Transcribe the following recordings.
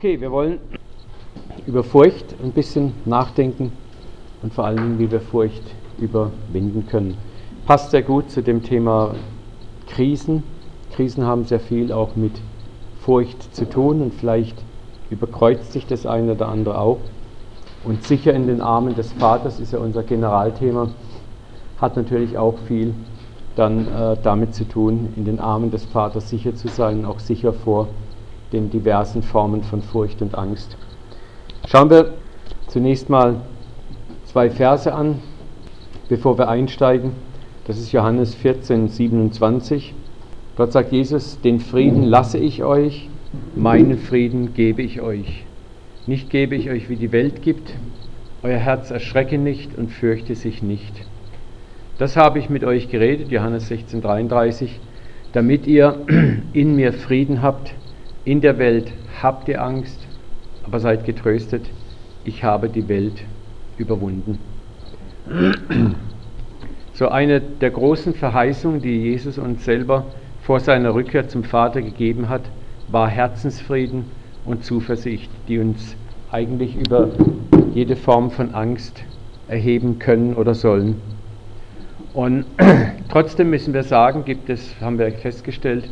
Okay, wir wollen über Furcht ein bisschen nachdenken und vor allen Dingen, wie wir Furcht überwinden können. Passt sehr gut zu dem Thema Krisen. Krisen haben sehr viel auch mit Furcht zu tun und vielleicht überkreuzt sich das eine oder andere auch. Und sicher in den Armen des Vaters ist ja unser Generalthema, hat natürlich auch viel dann äh, damit zu tun, in den Armen des Vaters sicher zu sein, auch sicher vor den diversen Formen von Furcht und Angst. Schauen wir zunächst mal zwei Verse an, bevor wir einsteigen. Das ist Johannes 14, 27. Dort sagt Jesus, den Frieden lasse ich euch, meinen Frieden gebe ich euch. Nicht gebe ich euch, wie die Welt gibt. Euer Herz erschrecke nicht und fürchte sich nicht. Das habe ich mit euch geredet, Johannes 16, 33, damit ihr in mir Frieden habt. In der Welt habt ihr Angst, aber seid getröstet, ich habe die Welt überwunden. So eine der großen Verheißungen, die Jesus uns selber vor seiner Rückkehr zum Vater gegeben hat, war Herzensfrieden und Zuversicht, die uns eigentlich über jede Form von Angst erheben können oder sollen. Und trotzdem müssen wir sagen, gibt es, haben wir festgestellt,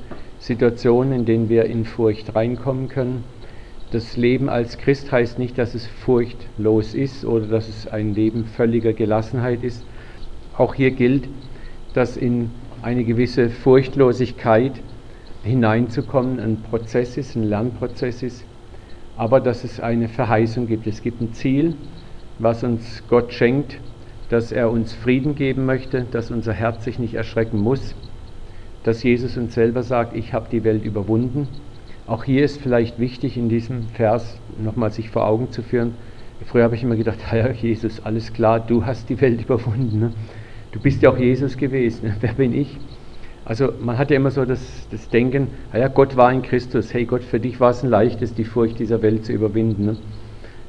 Situationen, in denen wir in Furcht reinkommen können. Das Leben als Christ heißt nicht, dass es furchtlos ist oder dass es ein Leben völliger Gelassenheit ist. Auch hier gilt, dass in eine gewisse Furchtlosigkeit hineinzukommen ein Prozess ist, ein Lernprozess ist, aber dass es eine Verheißung gibt. Es gibt ein Ziel, was uns Gott schenkt, dass er uns Frieden geben möchte, dass unser Herz sich nicht erschrecken muss dass Jesus uns selber sagt, ich habe die Welt überwunden. Auch hier ist vielleicht wichtig, in diesem Vers nochmal sich vor Augen zu führen. Früher habe ich immer gedacht, ja, Jesus, alles klar, du hast die Welt überwunden. Ne? Du bist ja auch Jesus gewesen. Ne? Wer bin ich? Also man hat ja immer so das, das Denken, ja, Gott war in Christus. Hey Gott, für dich war es ein leichtes, die Furcht dieser Welt zu überwinden. Ne?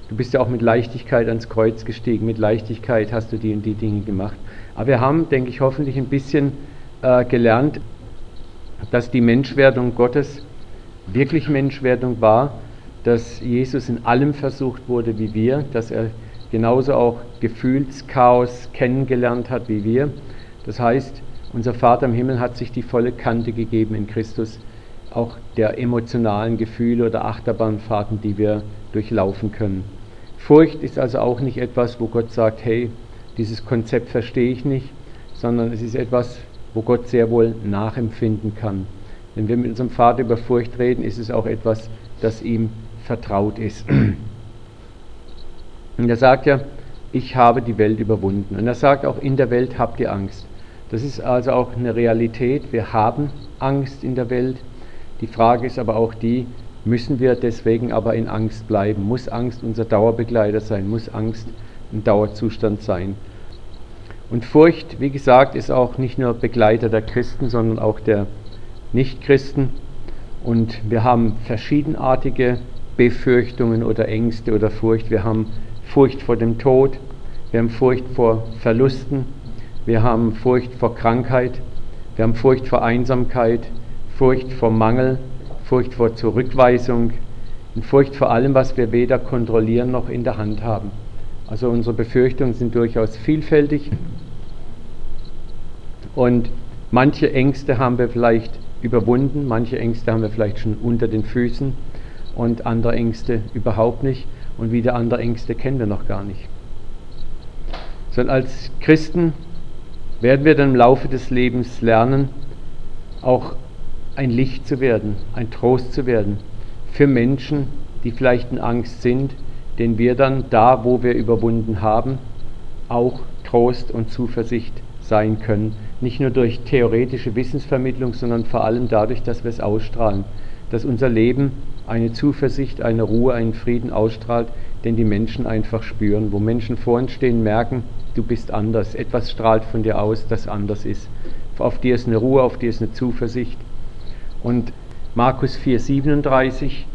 Du bist ja auch mit Leichtigkeit ans Kreuz gestiegen, mit Leichtigkeit hast du die und die Dinge gemacht. Aber wir haben, denke ich, hoffentlich ein bisschen äh, gelernt, dass die Menschwerdung Gottes wirklich Menschwerdung war, dass Jesus in allem versucht wurde wie wir, dass er genauso auch Gefühlschaos kennengelernt hat wie wir. Das heißt, unser Vater im Himmel hat sich die volle Kante gegeben in Christus, auch der emotionalen Gefühle oder Achterbahnfahrten, die wir durchlaufen können. Furcht ist also auch nicht etwas, wo Gott sagt, hey, dieses Konzept verstehe ich nicht, sondern es ist etwas, wo Gott sehr wohl nachempfinden kann. Wenn wir mit unserem Vater über Furcht reden, ist es auch etwas, das ihm vertraut ist. Und er sagt ja, ich habe die Welt überwunden. Und er sagt auch, in der Welt habt ihr Angst. Das ist also auch eine Realität. Wir haben Angst in der Welt. Die Frage ist aber auch die, müssen wir deswegen aber in Angst bleiben? Muss Angst unser Dauerbegleiter sein? Muss Angst ein Dauerzustand sein? Und Furcht, wie gesagt, ist auch nicht nur Begleiter der Christen, sondern auch der Nichtchristen. Und wir haben verschiedenartige Befürchtungen oder Ängste oder Furcht. Wir haben Furcht vor dem Tod, wir haben Furcht vor Verlusten, wir haben Furcht vor Krankheit, wir haben Furcht vor Einsamkeit, Furcht vor Mangel, Furcht vor Zurückweisung und Furcht vor allem, was wir weder kontrollieren noch in der Hand haben. Also unsere Befürchtungen sind durchaus vielfältig und manche Ängste haben wir vielleicht überwunden, manche Ängste haben wir vielleicht schon unter den Füßen und andere Ängste überhaupt nicht und wieder andere Ängste kennen wir noch gar nicht. Sondern als Christen werden wir dann im Laufe des Lebens lernen, auch ein Licht zu werden, ein Trost zu werden für Menschen, die vielleicht in Angst sind, den wir dann da, wo wir überwunden haben, auch Trost und Zuversicht sein können nicht nur durch theoretische Wissensvermittlung, sondern vor allem dadurch, dass wir es ausstrahlen, dass unser Leben eine Zuversicht, eine Ruhe, einen Frieden ausstrahlt, den die Menschen einfach spüren. Wo Menschen vor uns stehen, merken, du bist anders. Etwas strahlt von dir aus, das anders ist. Auf dir ist eine Ruhe, auf dir ist eine Zuversicht. Und Markus 4,37,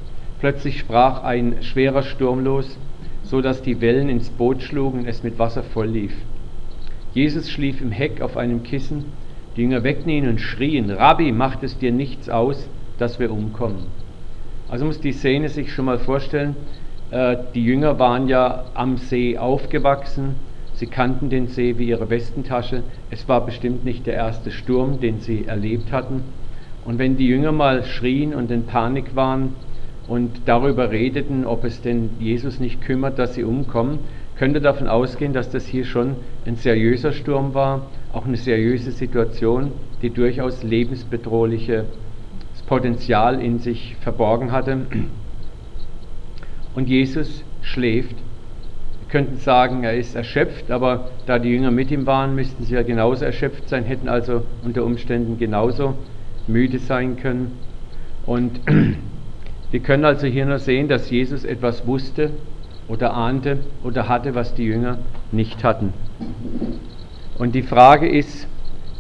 plötzlich sprach ein schwerer Sturm los, so dass die Wellen ins Boot schlugen und es mit Wasser voll lief. Jesus schlief im Heck auf einem Kissen. Die Jünger weckten ihn und schrien, Rabbi, macht es dir nichts aus, dass wir umkommen. Also muss die Szene sich schon mal vorstellen. Äh, die Jünger waren ja am See aufgewachsen. Sie kannten den See wie ihre Westentasche. Es war bestimmt nicht der erste Sturm, den sie erlebt hatten. Und wenn die Jünger mal schrien und in Panik waren und darüber redeten, ob es denn Jesus nicht kümmert, dass sie umkommen, könnte davon ausgehen, dass das hier schon ein seriöser Sturm war, auch eine seriöse Situation, die durchaus lebensbedrohliches Potenzial in sich verborgen hatte. Und Jesus schläft. Wir könnten sagen, er ist erschöpft, aber da die Jünger mit ihm waren, müssten sie ja genauso erschöpft sein, hätten also unter Umständen genauso müde sein können. Und wir können also hier nur sehen, dass Jesus etwas wusste oder ahnte oder hatte, was die Jünger nicht hatten. Und die Frage ist,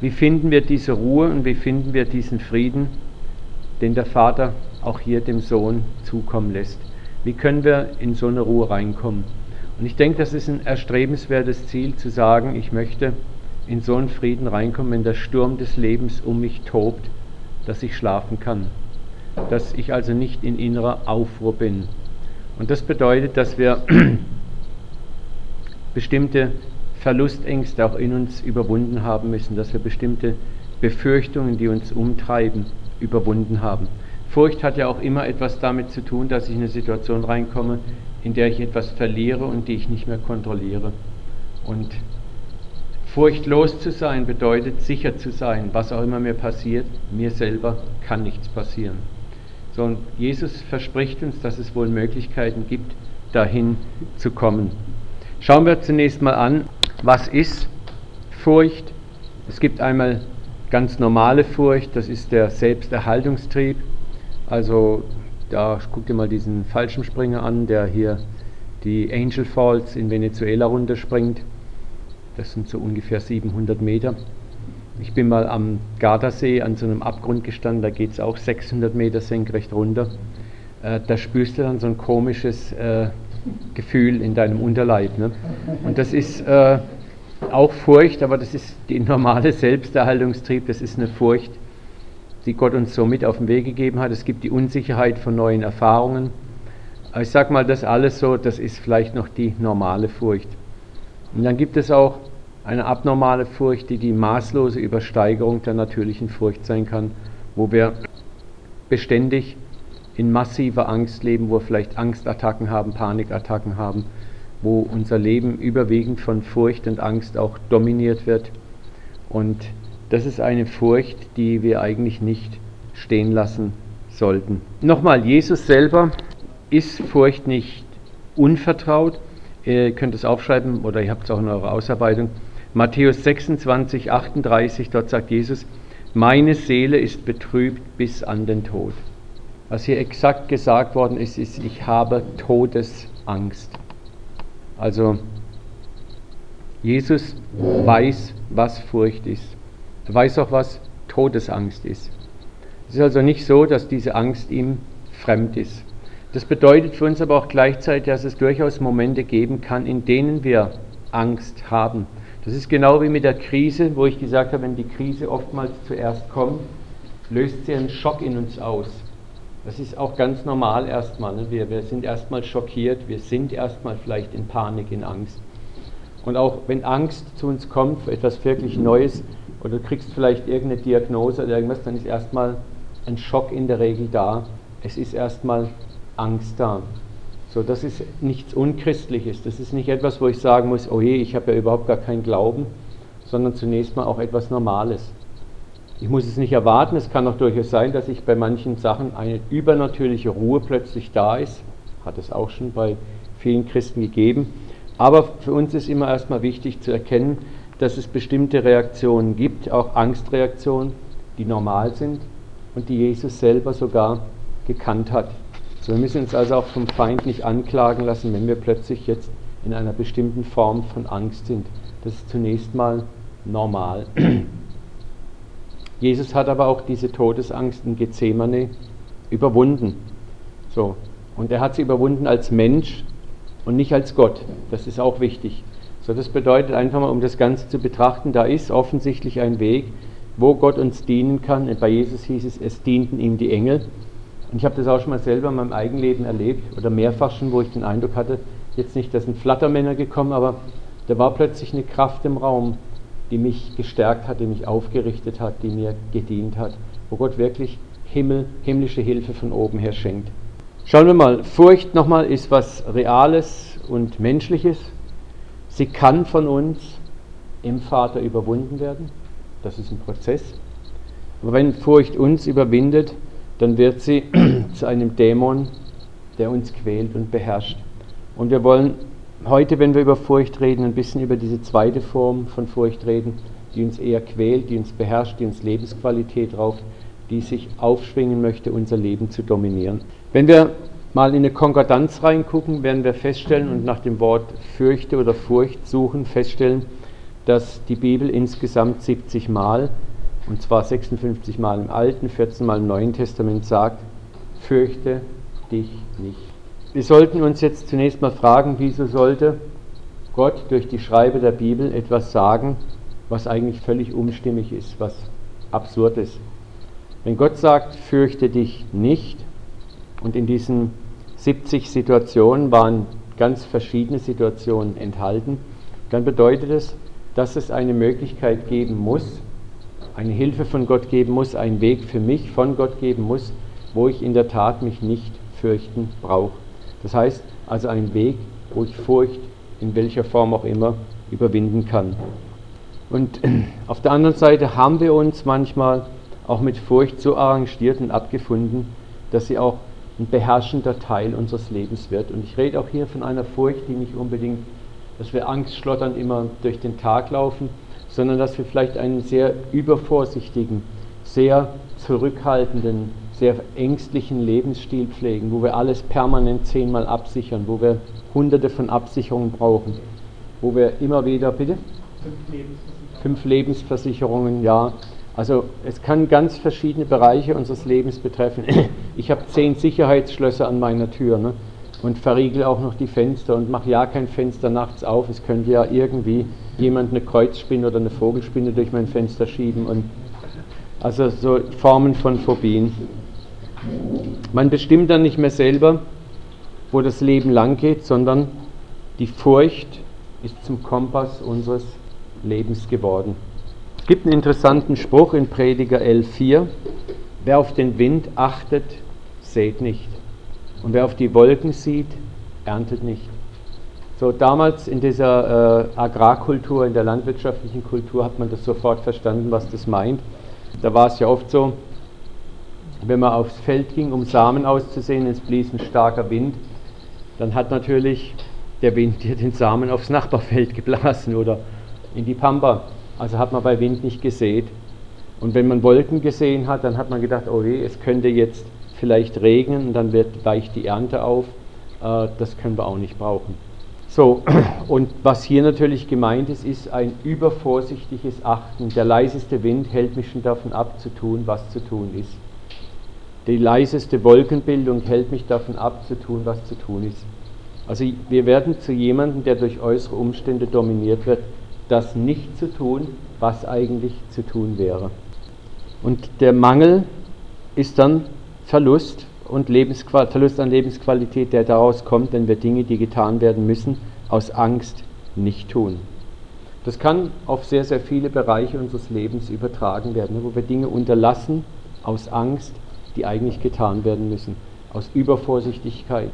wie finden wir diese Ruhe und wie finden wir diesen Frieden, den der Vater auch hier dem Sohn zukommen lässt? Wie können wir in so eine Ruhe reinkommen? Und ich denke, das ist ein erstrebenswertes Ziel, zu sagen, ich möchte in so einen Frieden reinkommen, wenn der Sturm des Lebens um mich tobt, dass ich schlafen kann, dass ich also nicht in innerer Aufruhr bin. Und das bedeutet, dass wir bestimmte Verlustängste auch in uns überwunden haben müssen, dass wir bestimmte Befürchtungen, die uns umtreiben, überwunden haben. Furcht hat ja auch immer etwas damit zu tun, dass ich in eine Situation reinkomme, in der ich etwas verliere und die ich nicht mehr kontrolliere. Und furchtlos zu sein bedeutet sicher zu sein, was auch immer mir passiert, mir selber kann nichts passieren. So, und Jesus verspricht uns, dass es wohl Möglichkeiten gibt, dahin zu kommen. Schauen wir zunächst mal an, was ist Furcht? Es gibt einmal ganz normale Furcht, das ist der Selbsterhaltungstrieb. Also da guck dir mal diesen Fallschirmspringer an, der hier die Angel Falls in Venezuela runterspringt. Das sind so ungefähr 700 Meter. Ich bin mal am Gardasee an so einem Abgrund gestanden, da geht es auch 600 Meter senkrecht runter. Äh, da spürst du dann so ein komisches äh, Gefühl in deinem Unterleib. Ne? Und das ist äh, auch Furcht, aber das ist die normale Selbsterhaltungstrieb, das ist eine Furcht, die Gott uns so mit auf den Weg gegeben hat. Es gibt die Unsicherheit von neuen Erfahrungen. Aber ich sage mal, das alles so, das ist vielleicht noch die normale Furcht. Und dann gibt es auch eine abnormale Furcht, die die maßlose Übersteigerung der natürlichen Furcht sein kann, wo wir beständig in massiver Angst leben, wo wir vielleicht Angstattacken haben, Panikattacken haben, wo unser Leben überwiegend von Furcht und Angst auch dominiert wird. Und das ist eine Furcht, die wir eigentlich nicht stehen lassen sollten. Nochmal, Jesus selber ist Furcht nicht unvertraut. Ihr könnt es aufschreiben oder ihr habt es auch in eurer Ausarbeitung. Matthäus 26, 38, dort sagt Jesus, meine Seele ist betrübt bis an den Tod. Was hier exakt gesagt worden ist, ist, ich habe Todesangst. Also Jesus weiß, was Furcht ist. Er weiß auch, was Todesangst ist. Es ist also nicht so, dass diese Angst ihm fremd ist. Das bedeutet für uns aber auch gleichzeitig, dass es durchaus Momente geben kann, in denen wir Angst haben. Das ist genau wie mit der Krise, wo ich gesagt habe, wenn die Krise oftmals zuerst kommt, löst sie einen Schock in uns aus. Das ist auch ganz normal erstmal. Ne? Wir, wir sind erstmal schockiert, wir sind erstmal vielleicht in Panik, in Angst. Und auch wenn Angst zu uns kommt für etwas wirklich Neues oder du kriegst vielleicht irgendeine Diagnose oder irgendwas, dann ist erstmal ein Schock in der Regel da. Es ist erstmal Angst da. So, das ist nichts Unchristliches. Das ist nicht etwas, wo ich sagen muss, oh je, ich habe ja überhaupt gar keinen Glauben, sondern zunächst mal auch etwas Normales. Ich muss es nicht erwarten, es kann auch durchaus sein, dass ich bei manchen Sachen eine übernatürliche Ruhe plötzlich da ist. Hat es auch schon bei vielen Christen gegeben. Aber für uns ist immer erstmal wichtig zu erkennen, dass es bestimmte Reaktionen gibt, auch Angstreaktionen, die normal sind und die Jesus selber sogar gekannt hat. So, wir müssen uns also auch vom Feind nicht anklagen lassen, wenn wir plötzlich jetzt in einer bestimmten Form von Angst sind. Das ist zunächst mal normal. Jesus hat aber auch diese Todesangst in Gethsemane überwunden. So. Und er hat sie überwunden als Mensch und nicht als Gott. Das ist auch wichtig. So, das bedeutet einfach mal, um das Ganze zu betrachten, da ist offensichtlich ein Weg, wo Gott uns dienen kann. Bei Jesus hieß es, es dienten ihm die Engel. Und ich habe das auch schon mal selber in meinem Eigenleben erlebt oder mehrfach schon, wo ich den Eindruck hatte, jetzt nicht, dass sind Flattermänner gekommen, aber da war plötzlich eine Kraft im Raum, die mich gestärkt hat, die mich aufgerichtet hat, die mir gedient hat, wo Gott wirklich Himmel, himmlische Hilfe von oben her schenkt. Schauen wir mal, Furcht nochmal ist was Reales und Menschliches. Sie kann von uns im Vater überwunden werden. Das ist ein Prozess. Aber wenn Furcht uns überwindet, dann wird sie zu einem Dämon, der uns quält und beherrscht. Und wir wollen heute, wenn wir über Furcht reden, ein bisschen über diese zweite Form von Furcht reden, die uns eher quält, die uns beherrscht, die uns Lebensqualität raubt, die sich aufschwingen möchte, unser Leben zu dominieren. Wenn wir mal in eine Konkordanz reingucken, werden wir feststellen und nach dem Wort fürchte oder Furcht suchen, feststellen, dass die Bibel insgesamt 70 Mal, und zwar 56 Mal im Alten, 14 Mal im Neuen Testament sagt, fürchte dich nicht. Wir sollten uns jetzt zunächst mal fragen, wieso sollte Gott durch die Schreibe der Bibel etwas sagen, was eigentlich völlig unstimmig ist, was absurd ist. Wenn Gott sagt, fürchte dich nicht, und in diesen 70 Situationen waren ganz verschiedene Situationen enthalten, dann bedeutet es, dass es eine Möglichkeit geben muss, eine Hilfe von Gott geben muss, einen Weg für mich von Gott geben muss, wo ich in der Tat mich nicht fürchten brauche. Das heißt also ein Weg, wo ich Furcht in welcher Form auch immer überwinden kann. Und auf der anderen Seite haben wir uns manchmal auch mit Furcht so arrangiert und abgefunden, dass sie auch ein beherrschender Teil unseres Lebens wird. Und ich rede auch hier von einer Furcht, die nicht unbedingt, dass wir angstschlotternd immer durch den Tag laufen, sondern dass wir vielleicht einen sehr übervorsichtigen, sehr zurückhaltenden, sehr ängstlichen Lebensstil pflegen, wo wir alles permanent zehnmal absichern, wo wir hunderte von Absicherungen brauchen, wo wir immer wieder, bitte? Fünf Lebensversicherungen. Fünf Lebensversicherungen, ja, also es kann ganz verschiedene Bereiche unseres Lebens betreffen. Ich habe zehn Sicherheitsschlösser an meiner Tür ne? Und verriegel auch noch die Fenster und mache ja kein Fenster nachts auf. Es könnte ja irgendwie jemand eine Kreuzspinne oder eine Vogelspinne durch mein Fenster schieben. Und also so Formen von Phobien. Man bestimmt dann nicht mehr selber, wo das Leben lang geht, sondern die Furcht ist zum Kompass unseres Lebens geworden. Es gibt einen interessanten Spruch in Prediger 11.4. Wer auf den Wind achtet, sät nicht. Und wer auf die Wolken sieht, erntet nicht. So damals in dieser äh, Agrarkultur, in der landwirtschaftlichen Kultur hat man das sofort verstanden, was das meint. Da war es ja oft so, wenn man aufs Feld ging, um Samen auszusehen, es blies ein starker Wind, dann hat natürlich der Wind dir den Samen aufs Nachbarfeld geblasen oder in die Pampa. Also hat man bei Wind nicht gesät. Und wenn man Wolken gesehen hat, dann hat man gedacht, oh je, es könnte jetzt vielleicht regnen und dann wird, weicht die Ernte auf. Äh, das können wir auch nicht brauchen. So, und was hier natürlich gemeint ist, ist ein übervorsichtiges Achten. Der leiseste Wind hält mich schon davon ab, zu tun, was zu tun ist. Die leiseste Wolkenbildung hält mich davon ab, zu tun, was zu tun ist. Also wir werden zu jemandem, der durch äußere Umstände dominiert wird, das nicht zu tun, was eigentlich zu tun wäre. Und der Mangel ist dann Verlust und Verlust an Lebensqualität, der daraus kommt, wenn wir Dinge, die getan werden müssen, aus Angst nicht tun. Das kann auf sehr, sehr viele Bereiche unseres Lebens übertragen werden, wo wir Dinge unterlassen aus Angst, die eigentlich getan werden müssen, aus Übervorsichtigkeit.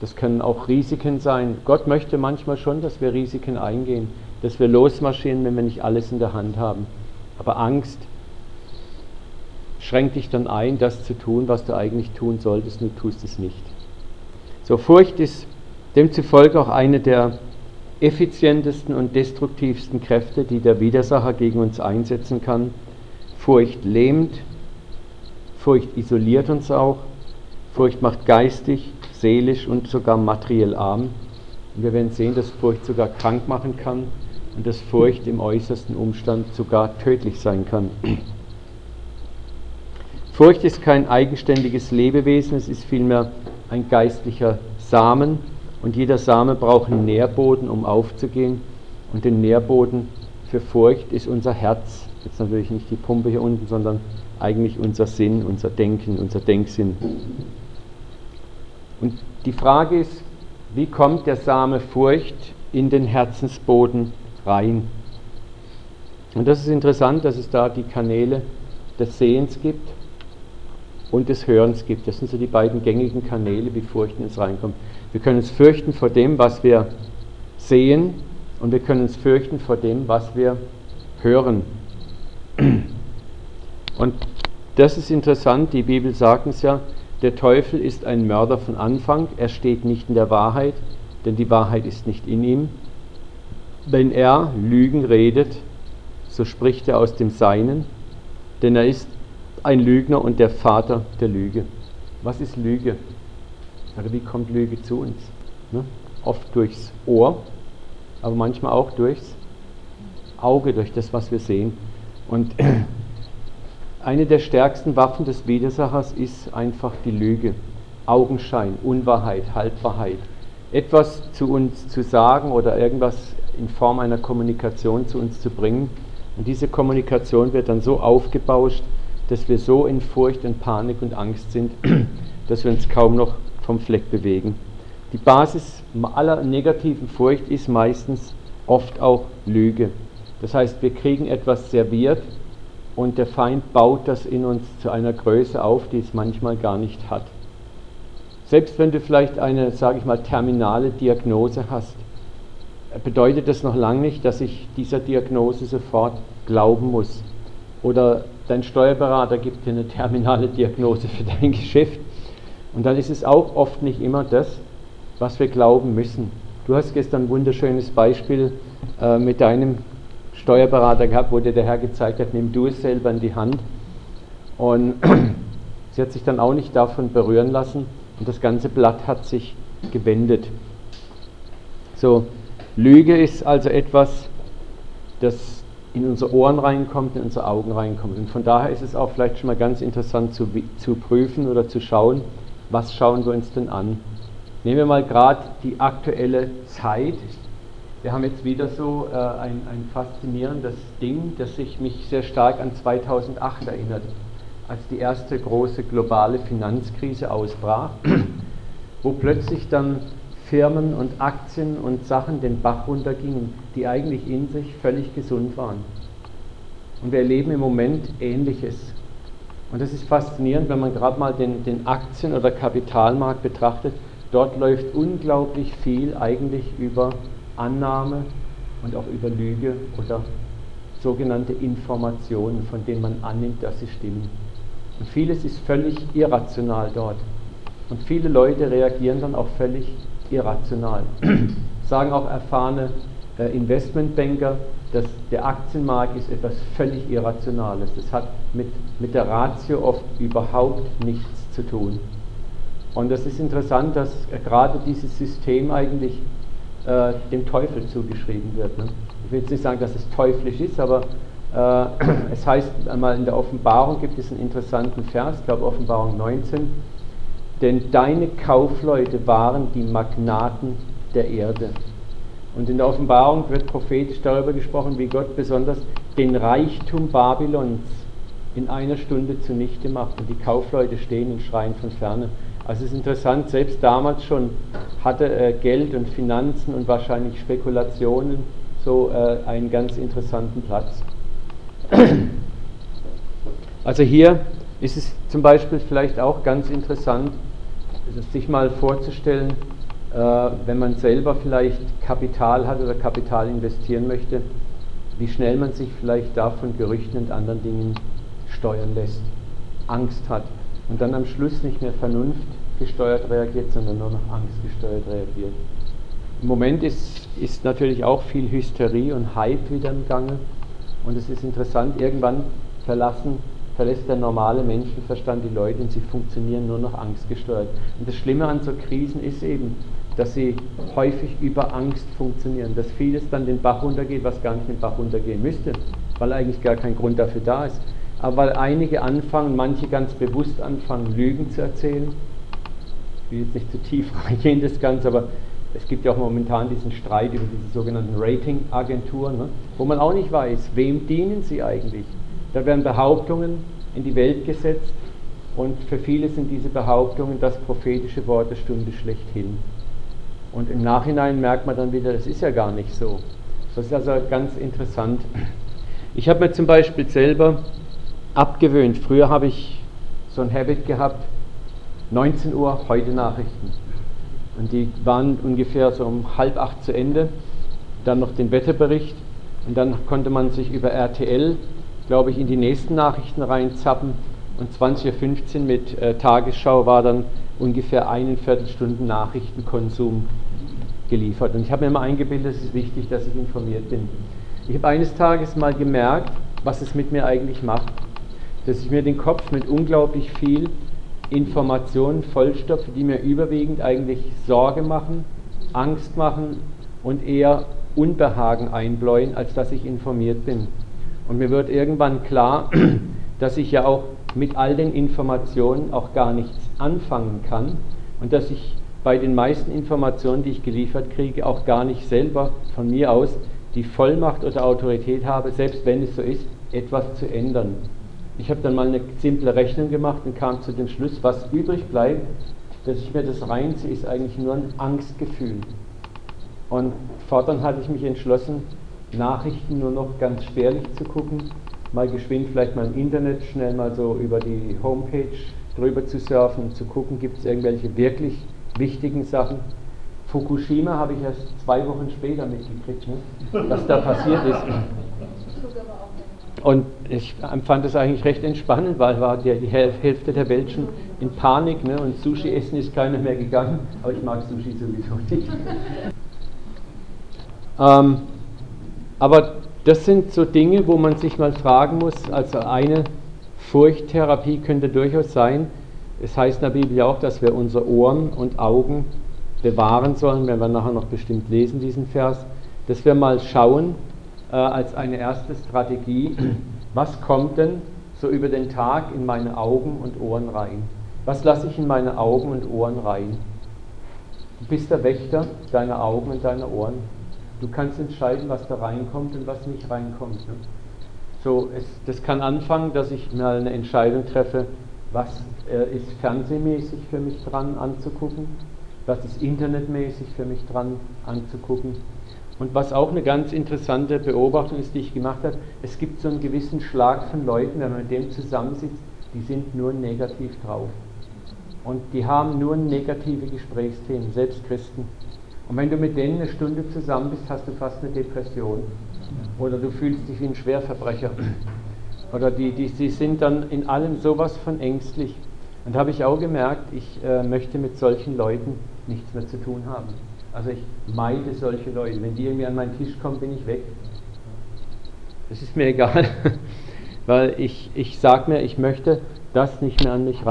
Das können auch Risiken sein. Gott möchte manchmal schon, dass wir Risiken eingehen dass wir losmarschieren, wenn wir nicht alles in der Hand haben. Aber Angst schränkt dich dann ein, das zu tun, was du eigentlich tun solltest, und du tust es nicht. So, Furcht ist demzufolge auch eine der effizientesten und destruktivsten Kräfte, die der Widersacher gegen uns einsetzen kann. Furcht lähmt, Furcht isoliert uns auch, Furcht macht geistig, seelisch und sogar materiell arm. Und wir werden sehen, dass Furcht sogar krank machen kann und dass Furcht im äußersten Umstand sogar tödlich sein kann. Furcht ist kein eigenständiges Lebewesen, es ist vielmehr ein geistlicher Samen und jeder Same braucht einen Nährboden, um aufzugehen und den Nährboden für Furcht ist unser Herz. Jetzt natürlich nicht die Pumpe hier unten, sondern eigentlich unser Sinn, unser Denken, unser Denksinn. Und die Frage ist, wie kommt der Same Furcht in den Herzensboden rein? Und das ist interessant, dass es da die Kanäle des Sehens gibt und des Hörens gibt. Das sind so die beiden gängigen Kanäle, wie Furcht in uns reinkommt. Wir können uns fürchten vor dem, was wir sehen und wir können uns fürchten vor dem, was wir hören. Und das ist interessant, die Bibel sagt es ja, der Teufel ist ein Mörder von Anfang, er steht nicht in der Wahrheit, denn die Wahrheit ist nicht in ihm. Wenn er Lügen redet, so spricht er aus dem Seinen, denn er ist ein Lügner und der Vater der Lüge. Was ist Lüge? Oder wie kommt Lüge zu uns? Ne? Oft durchs Ohr, aber manchmal auch durchs Auge, durch das, was wir sehen. Und eine der stärksten Waffen des Widersachers ist einfach die Lüge. Augenschein, Unwahrheit, Halbwahrheit. Etwas zu uns zu sagen oder irgendwas in Form einer Kommunikation zu uns zu bringen, und diese Kommunikation wird dann so aufgebauscht, dass wir so in Furcht und Panik und Angst sind, dass wir uns kaum noch vom Fleck bewegen. Die Basis aller negativen Furcht ist meistens oft auch Lüge. Das heißt, wir kriegen etwas serviert und der Feind baut das in uns zu einer Größe auf, die es manchmal gar nicht hat. Selbst wenn du vielleicht eine, sage ich mal, terminale Diagnose hast, bedeutet das noch lange nicht, dass ich dieser Diagnose sofort glauben muss. Oder dein Steuerberater gibt dir eine terminale Diagnose für dein Geschäft. Und dann ist es auch oft nicht immer das, was wir glauben müssen. Du hast gestern ein wunderschönes Beispiel äh, mit deinem Steuerberater gehabt, wo dir der Herr gezeigt hat, nimm du es selber in die Hand. Und sie hat sich dann auch nicht davon berühren lassen und das ganze Blatt hat sich gewendet. So, Lüge ist also etwas, das in unsere Ohren reinkommt, in unsere Augen reinkommt. Und von daher ist es auch vielleicht schon mal ganz interessant zu, zu prüfen oder zu schauen, was schauen wir uns denn an. Nehmen wir mal gerade die aktuelle Zeit. Wir haben jetzt wieder so äh, ein, ein faszinierendes Ding, das sich mich sehr stark an 2008 erinnert, als die erste große globale Finanzkrise ausbrach, wo plötzlich dann Firmen und Aktien und Sachen den Bach runtergingen, die eigentlich in sich völlig gesund waren. Und wir erleben im Moment Ähnliches. Und das ist faszinierend, wenn man gerade mal den, den Aktien- oder Kapitalmarkt betrachtet. Dort läuft unglaublich viel eigentlich über Annahme und auch über Lüge oder sogenannte Informationen, von denen man annimmt, dass sie stimmen. Und vieles ist völlig irrational dort. Und viele Leute reagieren dann auch völlig irrational. Sagen auch erfahrene äh, Investmentbanker, dass der Aktienmarkt ist etwas völlig Irrationales. Das hat mit, mit der Ratio oft überhaupt nichts zu tun. Und das ist interessant, dass gerade dieses System eigentlich äh, dem Teufel zugeschrieben wird. Ne? Ich will jetzt nicht sagen, dass es teuflisch ist, aber äh, es heißt einmal in der Offenbarung gibt es einen interessanten Vers, ich glaube Offenbarung 19, denn deine Kaufleute waren die Magnaten der Erde. Und in der Offenbarung wird prophetisch darüber gesprochen, wie Gott besonders den Reichtum Babylons in einer Stunde zunichte macht. Und die Kaufleute stehen und schreien von ferne. Also es ist interessant, selbst damals schon hatte äh, Geld und Finanzen und wahrscheinlich Spekulationen so äh, einen ganz interessanten Platz. Also hier ist es zum Beispiel vielleicht auch ganz interessant, sich mal vorzustellen, äh, wenn man selber vielleicht Kapital hat oder Kapital investieren möchte, wie schnell man sich vielleicht davon Gerüchten und anderen Dingen steuern lässt, Angst hat und dann am Schluss nicht mehr vernunftgesteuert reagiert, sondern nur noch angstgesteuert reagiert. Im Moment ist, ist natürlich auch viel Hysterie und Hype wieder im Gange und es ist interessant, irgendwann verlassen verlässt der normale Menschenverstand die Leute und sie funktionieren nur noch angstgesteuert. Und das Schlimme an so Krisen ist eben, dass sie häufig über Angst funktionieren, dass vieles dann den Bach runtergeht, was gar nicht den Bach runtergehen müsste, weil eigentlich gar kein Grund dafür da ist. Aber weil einige anfangen, manche ganz bewusst anfangen, Lügen zu erzählen, ich will jetzt nicht zu tief reingehen das Ganze, aber es gibt ja auch momentan diesen Streit über diese sogenannten Ratingagenturen, ne, wo man auch nicht weiß, wem dienen sie eigentlich. Da werden Behauptungen in die Welt gesetzt und für viele sind diese Behauptungen das prophetische Wort der Stunde schlechthin. Und im Nachhinein merkt man dann wieder, das ist ja gar nicht so. Das ist also ganz interessant. Ich habe mir zum Beispiel selber abgewöhnt, früher habe ich so ein Habit gehabt, 19 Uhr heute Nachrichten. Und die waren ungefähr so um halb acht zu Ende. Dann noch den Wetterbericht. Und dann konnte man sich über RTL, glaube ich, in die nächsten Nachrichten reinzappen. Und 20.15 Uhr mit äh, Tagesschau war dann ungefähr eine Viertelstunde Nachrichtenkonsum geliefert. Und ich habe mir immer eingebildet, es ist wichtig, dass ich informiert bin. Ich habe eines Tages mal gemerkt, was es mit mir eigentlich macht. Dass ich mir den Kopf mit unglaublich viel Informationen vollstopfe, die mir überwiegend eigentlich Sorge machen, Angst machen und eher Unbehagen einbläuen, als dass ich informiert bin. Und mir wird irgendwann klar, dass ich ja auch mit all den Informationen auch gar nichts anfangen kann und dass ich bei den meisten Informationen, die ich geliefert kriege, auch gar nicht selber von mir aus die Vollmacht oder Autorität habe, selbst wenn es so ist, etwas zu ändern. Ich habe dann mal eine simple Rechnung gemacht und kam zu dem Schluss, was übrig bleibt, dass ich mir das reinziehe, ist eigentlich nur ein Angstgefühl. Und fortan hatte ich mich entschlossen, Nachrichten nur noch ganz spärlich zu gucken, mal geschwind vielleicht mal im Internet schnell mal so über die Homepage drüber zu surfen und zu gucken, gibt es irgendwelche wirklich wichtigen Sachen. Fukushima habe ich erst zwei Wochen später mitgekriegt, ne, was da passiert ist. Und ich fand es eigentlich recht entspannend, weil war die, Hälfte der Welt schon in Panik ne? und Sushi essen ist keiner mehr gegangen, aber ich mag Sushi sowieso nicht. ähm, aber das sind so Dinge, wo man sich mal fragen muss, also eine Furchttherapie könnte durchaus sein, es heißt in der Bibel auch, dass wir unsere Ohren und Augen bewahren sollen, wenn wir nachher noch bestimmt lesen diesen Vers, dass wir mal schauen, äh, als eine erste Strategie, was kommt denn so über den Tag in meine Augen und Ohren rein? Was lasse ich in meine Augen und Ohren rein? Du bist der Wächter deiner Augen und deiner Ohren. Du kannst entscheiden, was da reinkommt und was nicht reinkommt. Ne? So, es, das kann anfangen, dass ich mal eine Entscheidung treffe, was äh, ist fernsehmäßig für mich dran anzugucken, was ist internetmäßig für mich dran anzugucken, und was auch eine ganz interessante Beobachtung ist, die ich gemacht habe, es gibt so einen gewissen Schlag von Leuten, wenn man mit dem zusammensitzt, die sind nur negativ drauf. Und die haben nur negative Gesprächsthemen, selbst Christen. Und wenn du mit denen eine Stunde zusammen bist, hast du fast eine Depression. Oder du fühlst dich wie ein Schwerverbrecher. Oder die, die, die sind dann in allem sowas von ängstlich. Und da habe ich auch gemerkt, ich äh, möchte mit solchen Leuten nichts mehr zu tun haben. Also ich meide solche Leute. Wenn die irgendwie an meinen Tisch kommen, bin ich weg. Das ist mir egal, weil ich, ich sage mir, ich möchte das nicht mehr an mich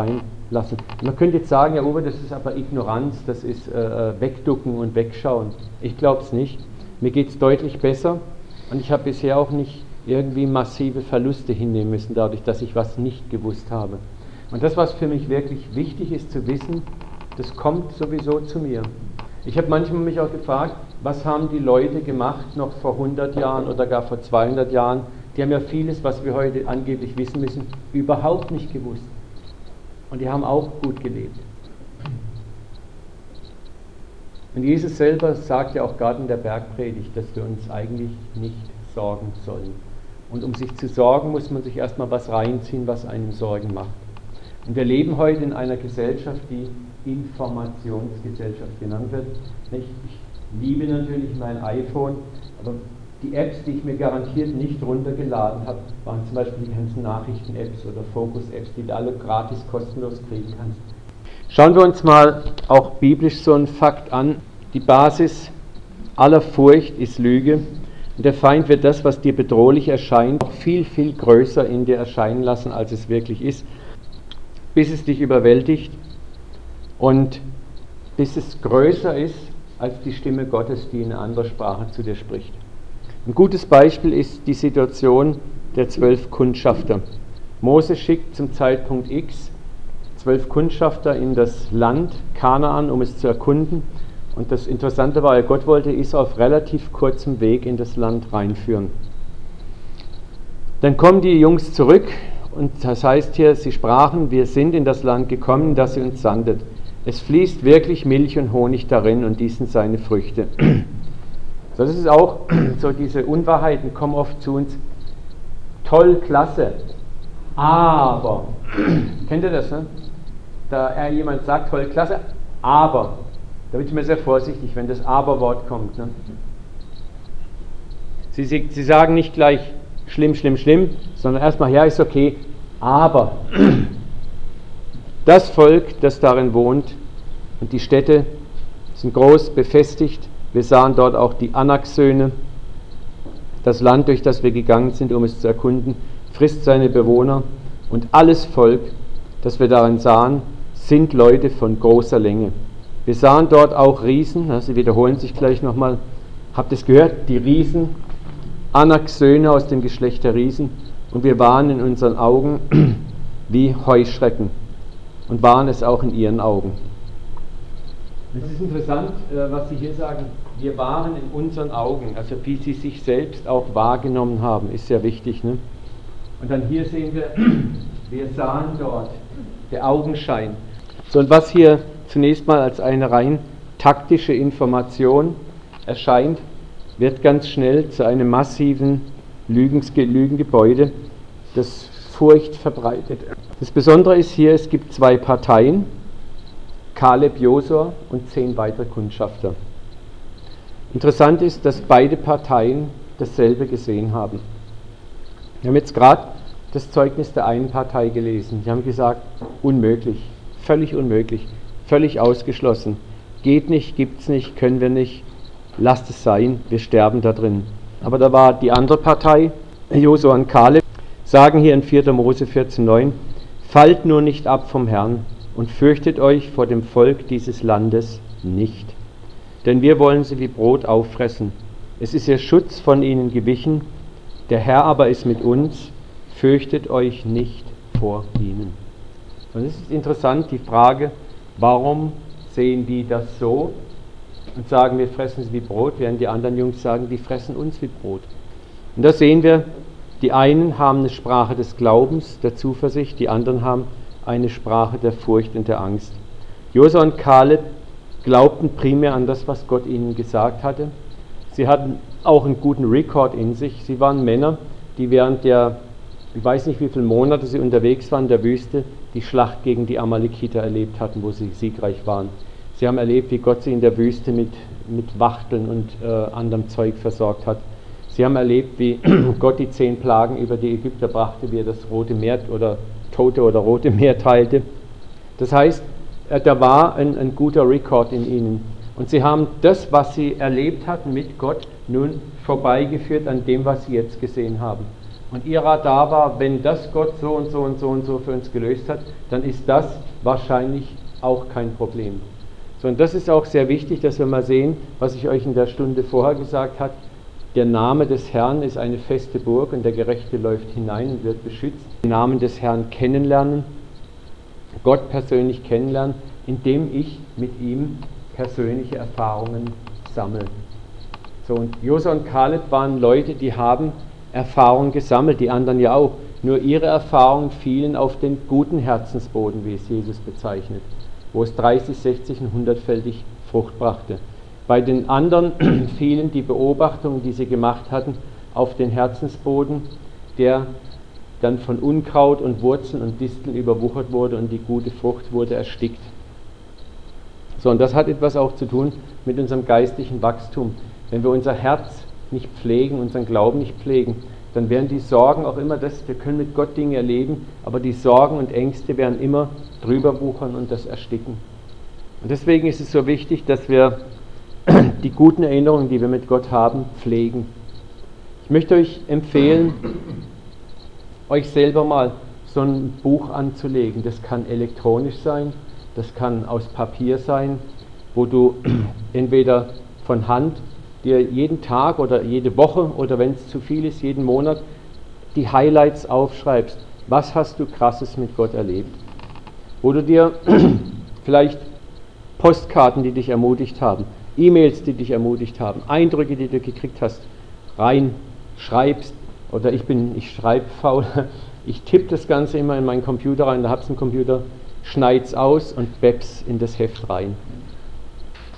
reinlassen. Man könnte jetzt sagen, ja Uwe, das ist aber Ignoranz, das ist äh Wegducken und Wegschauen. Ich glaube es nicht. Mir geht es deutlich besser und ich habe bisher auch nicht irgendwie massive Verluste hinnehmen müssen, dadurch, dass ich was nicht gewusst habe. Und das, was für mich wirklich wichtig ist zu wissen, das kommt sowieso zu mir. Ich habe manchmal mich auch gefragt, was haben die Leute gemacht noch vor 100 Jahren oder gar vor 200 Jahren? Die haben ja vieles, was wir heute angeblich wissen müssen, überhaupt nicht gewusst. Und die haben auch gut gelebt. Und Jesus selber sagt ja auch gerade in der Bergpredigt, dass wir uns eigentlich nicht sorgen sollen. Und um sich zu sorgen, muss man sich erstmal was reinziehen, was einem Sorgen macht. Und wir leben heute in einer Gesellschaft, die Informationsgesellschaft genannt wird. Ich liebe natürlich mein iPhone, aber die Apps, die ich mir garantiert nicht runtergeladen habe, waren zum Beispiel die ganzen Nachrichten-Apps oder Focus-Apps, die du alle gratis kostenlos kriegen kannst. Schauen wir uns mal auch biblisch so einen Fakt an. Die Basis aller Furcht ist Lüge. Und der Feind wird das, was dir bedrohlich erscheint, auch viel, viel größer in dir erscheinen lassen, als es wirklich ist, bis es dich überwältigt und bis es größer ist als die Stimme Gottes, die in anderer Sprache zu dir spricht. Ein gutes Beispiel ist die Situation der zwölf Kundschafter. Mose schickt zum Zeitpunkt X zwölf Kundschafter in das Land Kanaan, um es zu erkunden. Und das Interessante war, Gott wollte Israel auf relativ kurzem Weg in das Land reinführen. Dann kommen die Jungs zurück und das heißt hier, sie sprachen, wir sind in das Land gekommen, das sie uns sandet. Es fließt wirklich Milch und Honig darin und dies sind seine Früchte. Das ist auch so, diese Unwahrheiten kommen oft zu uns. Toll, klasse, aber, kennt ihr das, ne? Da jemand sagt, toll, klasse, aber, da bin ich mir sehr vorsichtig, wenn das Aber-Wort kommt. Ne? Sie, sie, sie sagen nicht gleich schlimm, schlimm, schlimm, sondern erstmal, ja, ist okay, aber das Volk, das darin wohnt und die Städte sind groß befestigt. Wir sahen dort auch die Anak-Söhne. Das Land, durch das wir gegangen sind, um es zu erkunden, frisst seine Bewohner. Und alles Volk, das wir darin sahen, sind Leute von großer Länge. Wir sahen dort auch Riesen, sie wiederholen sich gleich nochmal. Habt ihr es gehört? Die Riesen, Anaks Söhne aus dem Geschlecht der Riesen. Und wir waren in unseren Augen wie Heuschrecken und waren es auch in ihren Augen. Es ist interessant, äh, was Sie hier sagen. Wir waren in unseren Augen, also wie Sie sich selbst auch wahrgenommen haben, ist sehr wichtig. Ne? Und dann hier sehen wir, wir sahen dort, der Augenschein. So, und was hier zunächst mal als eine rein taktische Information erscheint, wird ganz schnell zu einem massiven Lügengebäude, das Furcht verbreitet. Das Besondere ist hier, es gibt zwei Parteien, Kaleb Josua und zehn weitere Kundschafter. Interessant ist, dass beide Parteien dasselbe gesehen haben. Wir haben jetzt gerade das Zeugnis der einen Partei gelesen. Die haben gesagt, unmöglich, völlig unmöglich, völlig ausgeschlossen. Geht nicht, gibt's nicht, können wir nicht, lasst es sein, wir sterben da drin. Aber da war die andere Partei, Josua und Kaleb, sagen hier in 4. Mose 14,9, fallt nur nicht ab vom Herrn und fürchtet euch vor dem Volk dieses Landes nicht. Denn wir wollen sie wie Brot auffressen. Es ist ihr Schutz von ihnen gewichen, der Herr aber ist mit uns, fürchtet euch nicht vor ihnen. Und es ist interessant, die Frage, warum sehen die das so und sagen, wir fressen sie wie Brot, während die anderen Jungs sagen, die fressen uns wie Brot. Und da sehen wir, die einen haben eine Sprache des Glaubens, der Zuversicht, die anderen haben eine Sprache der Furcht und der Angst. Josua und Kaleb glaubten primär an das, was Gott ihnen gesagt hatte. Sie hatten auch einen guten Rekord in sich. Sie waren Männer, die während der, ich weiß nicht wie viele Monate sie unterwegs waren in der Wüste, die Schlacht gegen die Amalekiter erlebt hatten, wo sie siegreich waren. Sie haben erlebt, wie Gott sie in der Wüste mit, mit Wachteln und äh, anderem Zeug versorgt hat. Sie haben erlebt, wie Gott die zehn Plagen über die Ägypter brachte, wie er das Rote Meer oder Tote oder Rote Meer teilte. Das heißt, äh, da war ein, ein guter Rekord in ihnen. Und sie haben das, was sie erlebt hatten mit Gott, nun vorbeigeführt an dem, was sie jetzt gesehen haben. Und ihr Radar war, wenn das Gott so und so und so und so für uns gelöst hat, dann ist das wahrscheinlich auch kein Problem. So, und das ist auch sehr wichtig, dass wir mal sehen, was ich euch in der Stunde vorher gesagt habe. Der Name des Herrn ist eine feste Burg und der Gerechte läuft hinein und wird beschützt. Den Namen des Herrn kennenlernen, Gott persönlich kennenlernen, indem ich mit ihm persönliche Erfahrungen sammle. So, und Josua und Kaleb waren Leute, die haben Erfahrungen gesammelt, die anderen ja auch. Nur ihre Erfahrungen fielen auf den guten Herzensboden, wie es Jesus bezeichnet, wo es 30, 60 und 100-fältig Frucht brachte. Bei den anderen fielen die Beobachtungen, die sie gemacht hatten, auf den Herzensboden, der dann von Unkraut und Wurzeln und Disteln überwuchert wurde und die gute Frucht wurde erstickt. So, und das hat etwas auch zu tun mit unserem geistlichen Wachstum. Wenn wir unser Herz nicht pflegen, unseren Glauben nicht pflegen, dann werden die Sorgen auch immer das, wir können mit Gott Dinge erleben, aber die Sorgen und Ängste werden immer drüber wuchern und das ersticken. Und deswegen ist es so wichtig, dass wir die guten Erinnerungen, die wir mit Gott haben, pflegen. Ich möchte euch empfehlen, euch selber mal so ein Buch anzulegen. Das kann elektronisch sein, das kann aus Papier sein, wo du entweder von Hand dir jeden Tag oder jede Woche oder wenn es zu viel ist, jeden Monat die Highlights aufschreibst. Was hast du krasses mit Gott erlebt? Wo du dir vielleicht Postkarten, die dich ermutigt haben, E-Mails, die dich ermutigt haben, Eindrücke, die du gekriegt hast, rein schreibst. Oder ich bin, ich schreibe faul. Ich tippe das Ganze immer in meinen Computer rein, da ich einen Computer, schneide es aus und webs in das Heft rein.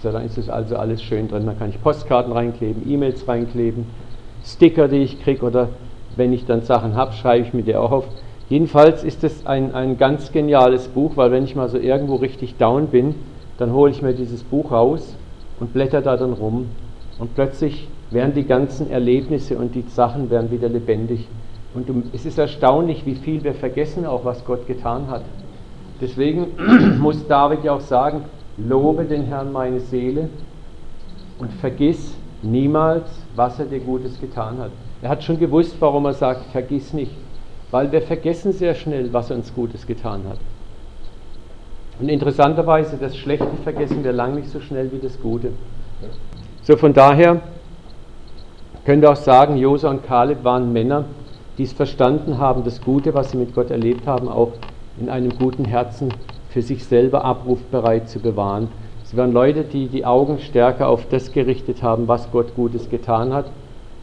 So, dann ist es also alles schön drin. Da kann ich Postkarten reinkleben, E-Mails reinkleben, Sticker, die ich kriege oder wenn ich dann Sachen habe, schreibe ich mir die auch auf. Jedenfalls ist es ein, ein ganz geniales Buch, weil wenn ich mal so irgendwo richtig down bin, dann hole ich mir dieses Buch raus und blätter da dann rum und plötzlich werden die ganzen Erlebnisse und die Sachen werden wieder lebendig. Und es ist erstaunlich, wie viel wir vergessen, auch was Gott getan hat. Deswegen muss David ja auch sagen, lobe den Herrn meine Seele und vergiss niemals, was er dir Gutes getan hat. Er hat schon gewusst, warum er sagt, vergiss nicht, weil wir vergessen sehr schnell, was er uns Gutes getan hat. Und interessanterweise, das Schlechte vergessen wir lang nicht so schnell wie das Gute. So von daher können wir auch sagen, Josa und Kaleb waren Männer, die es verstanden haben, das Gute, was sie mit Gott erlebt haben, auch in einem guten Herzen für sich selber abrufbereit zu bewahren. Sie waren Leute, die die Augen stärker auf das gerichtet haben, was Gott Gutes getan hat,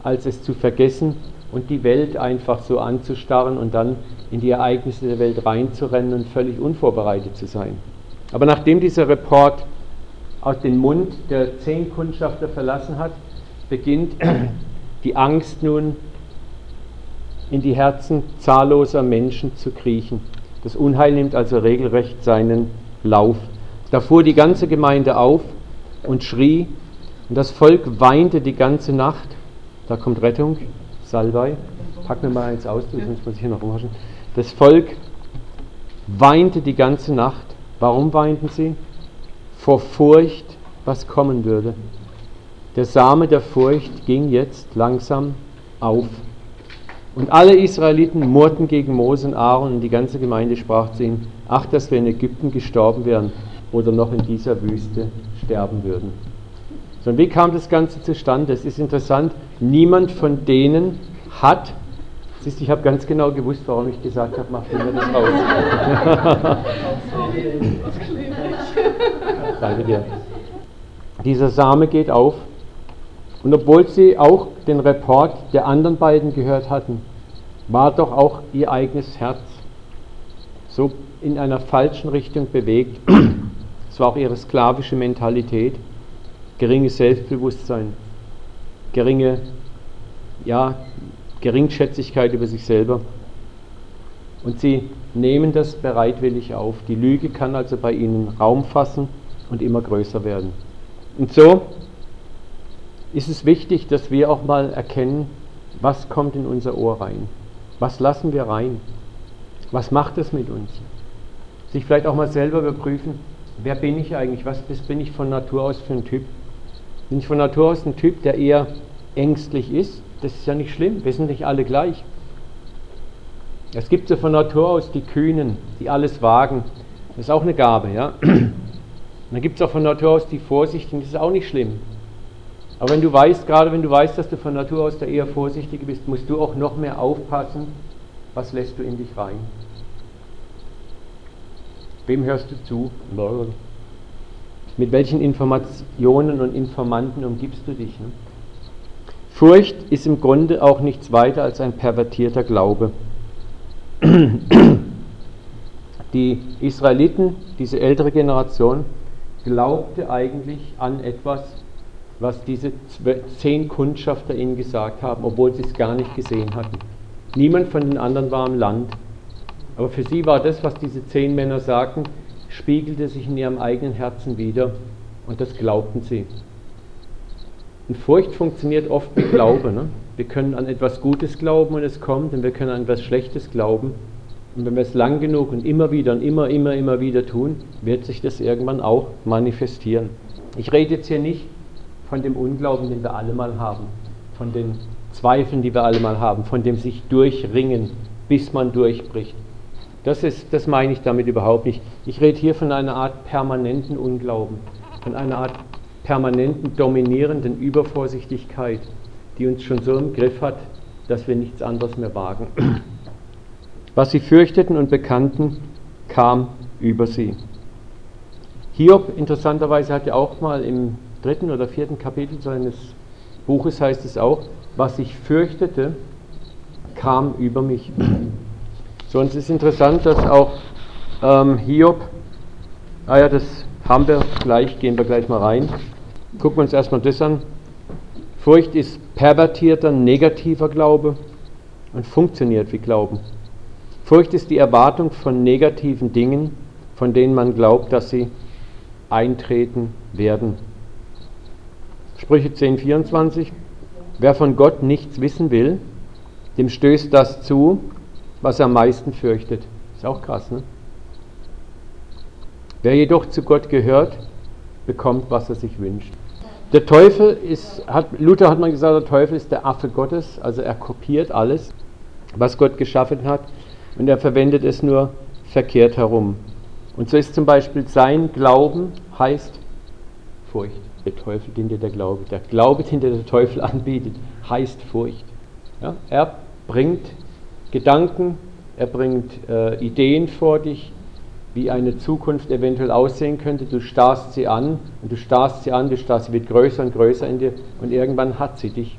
als es zu vergessen und die Welt einfach so anzustarren und dann in die Ereignisse der Welt reinzurennen und völlig unvorbereitet zu sein. Aber nachdem dieser Report aus dem Mund der zehn Kundschafter verlassen hat, beginnt die Angst nun in die Herzen zahlloser Menschen zu kriechen. Das Unheil nimmt also regelrecht seinen Lauf. Da fuhr die ganze Gemeinde auf und schrie, und das Volk weinte die ganze Nacht. Da kommt Rettung, Salbei. Pack mir mal eins aus, sonst muss ich hier noch rumwaschen. Das Volk weinte die ganze Nacht. Warum weinten sie? Vor Furcht, was kommen würde. Der Same der Furcht ging jetzt langsam auf. Und alle Israeliten murrten gegen Mose und Aaron und die ganze Gemeinde sprach zu ihnen, ach, dass wir in Ägypten gestorben wären oder noch in dieser Wüste sterben würden. So, und wie kam das Ganze zustande? Es ist interessant, niemand von denen hat, siehst du, ich habe ganz genau gewusst, warum ich gesagt habe, mach mir das raus. Danke dir. Dieser Same geht auf und obwohl sie auch den Report der anderen beiden gehört hatten, war doch auch ihr eigenes Herz so in einer falschen Richtung bewegt. Es war auch ihre sklavische Mentalität, geringes Selbstbewusstsein, geringe, ja, Geringschätzigkeit über sich selber. Und sie nehmen das bereitwillig auf. Die Lüge kann also bei ihnen Raum fassen und immer größer werden. Und so ist es wichtig, dass wir auch mal erkennen, was kommt in unser Ohr rein. Was lassen wir rein? Was macht es mit uns? Sich vielleicht auch mal selber überprüfen, wer bin ich eigentlich? Was bin ich von Natur aus für ein Typ? Bin ich von Natur aus ein Typ, der eher ängstlich ist? Das ist ja nicht schlimm, wir sind nicht alle gleich. Es gibt so von Natur aus die Kühnen, die alles wagen. Das ist auch eine Gabe, ja. Und dann gibt es auch von Natur aus die Vorsichtigen, das ist auch nicht schlimm. Aber wenn du weißt, gerade wenn du weißt, dass du von Natur aus der eher vorsichtig bist, musst du auch noch mehr aufpassen, was lässt du in dich rein. Wem hörst du zu? Mit welchen Informationen und Informanten umgibst du dich? Ne? Furcht ist im Grunde auch nichts weiter als ein pervertierter Glaube. Die Israeliten, diese ältere Generation, glaubte eigentlich an etwas, was diese zehn Kundschafter ihnen gesagt haben, obwohl sie es gar nicht gesehen hatten. Niemand von den anderen war im Land. Aber für sie war das, was diese zehn Männer sagten, spiegelte sich in ihrem eigenen Herzen wieder und das glaubten sie. Und Furcht funktioniert oft wie Glaube. Ne? Wir können an etwas Gutes glauben und es kommt, und wir können an etwas Schlechtes glauben. Und wenn wir es lang genug und immer wieder und immer, immer, immer wieder tun, wird sich das irgendwann auch manifestieren. Ich rede jetzt hier nicht von dem Unglauben, den wir alle mal haben, von den Zweifeln, die wir alle mal haben, von dem sich durchringen, bis man durchbricht. Das, ist, das meine ich damit überhaupt nicht. Ich rede hier von einer Art permanenten Unglauben, von einer Art permanenten dominierenden Übervorsichtigkeit, die uns schon so im Griff hat, dass wir nichts anderes mehr wagen. Was sie fürchteten und bekannten, kam über sie. Hiob, interessanterweise, hat ja auch mal im dritten oder vierten Kapitel seines Buches heißt es auch, was ich fürchtete, kam über mich. So, und es ist interessant, dass auch ähm, Hiob, ah ja, das haben wir gleich, gehen wir gleich mal rein. Gucken wir uns erstmal das an. Furcht ist pervertierter, negativer Glaube und funktioniert wie Glauben. Furcht ist die Erwartung von negativen Dingen, von denen man glaubt, dass sie eintreten werden. Sprüche 10,24 Wer von Gott nichts wissen will, dem stößt das zu, was er am meisten fürchtet. Ist auch krass, ne? Wer jedoch zu Gott gehört, bekommt, was er sich wünscht. Der Teufel ist, hat, Luther hat mal gesagt, der Teufel ist der Affe Gottes, also er kopiert alles, was Gott geschaffen hat, und er verwendet es nur verkehrt herum. Und so ist zum Beispiel sein Glauben heißt Furcht. Der Teufel, den dir der Glaube, der Glaube, den dir der Teufel anbietet, heißt Furcht. Ja, er bringt Gedanken, er bringt äh, Ideen vor dich, wie eine Zukunft eventuell aussehen könnte. Du starrst sie an und du starrst sie an, du starrst, sie wird größer und größer in dir und irgendwann hat sie dich.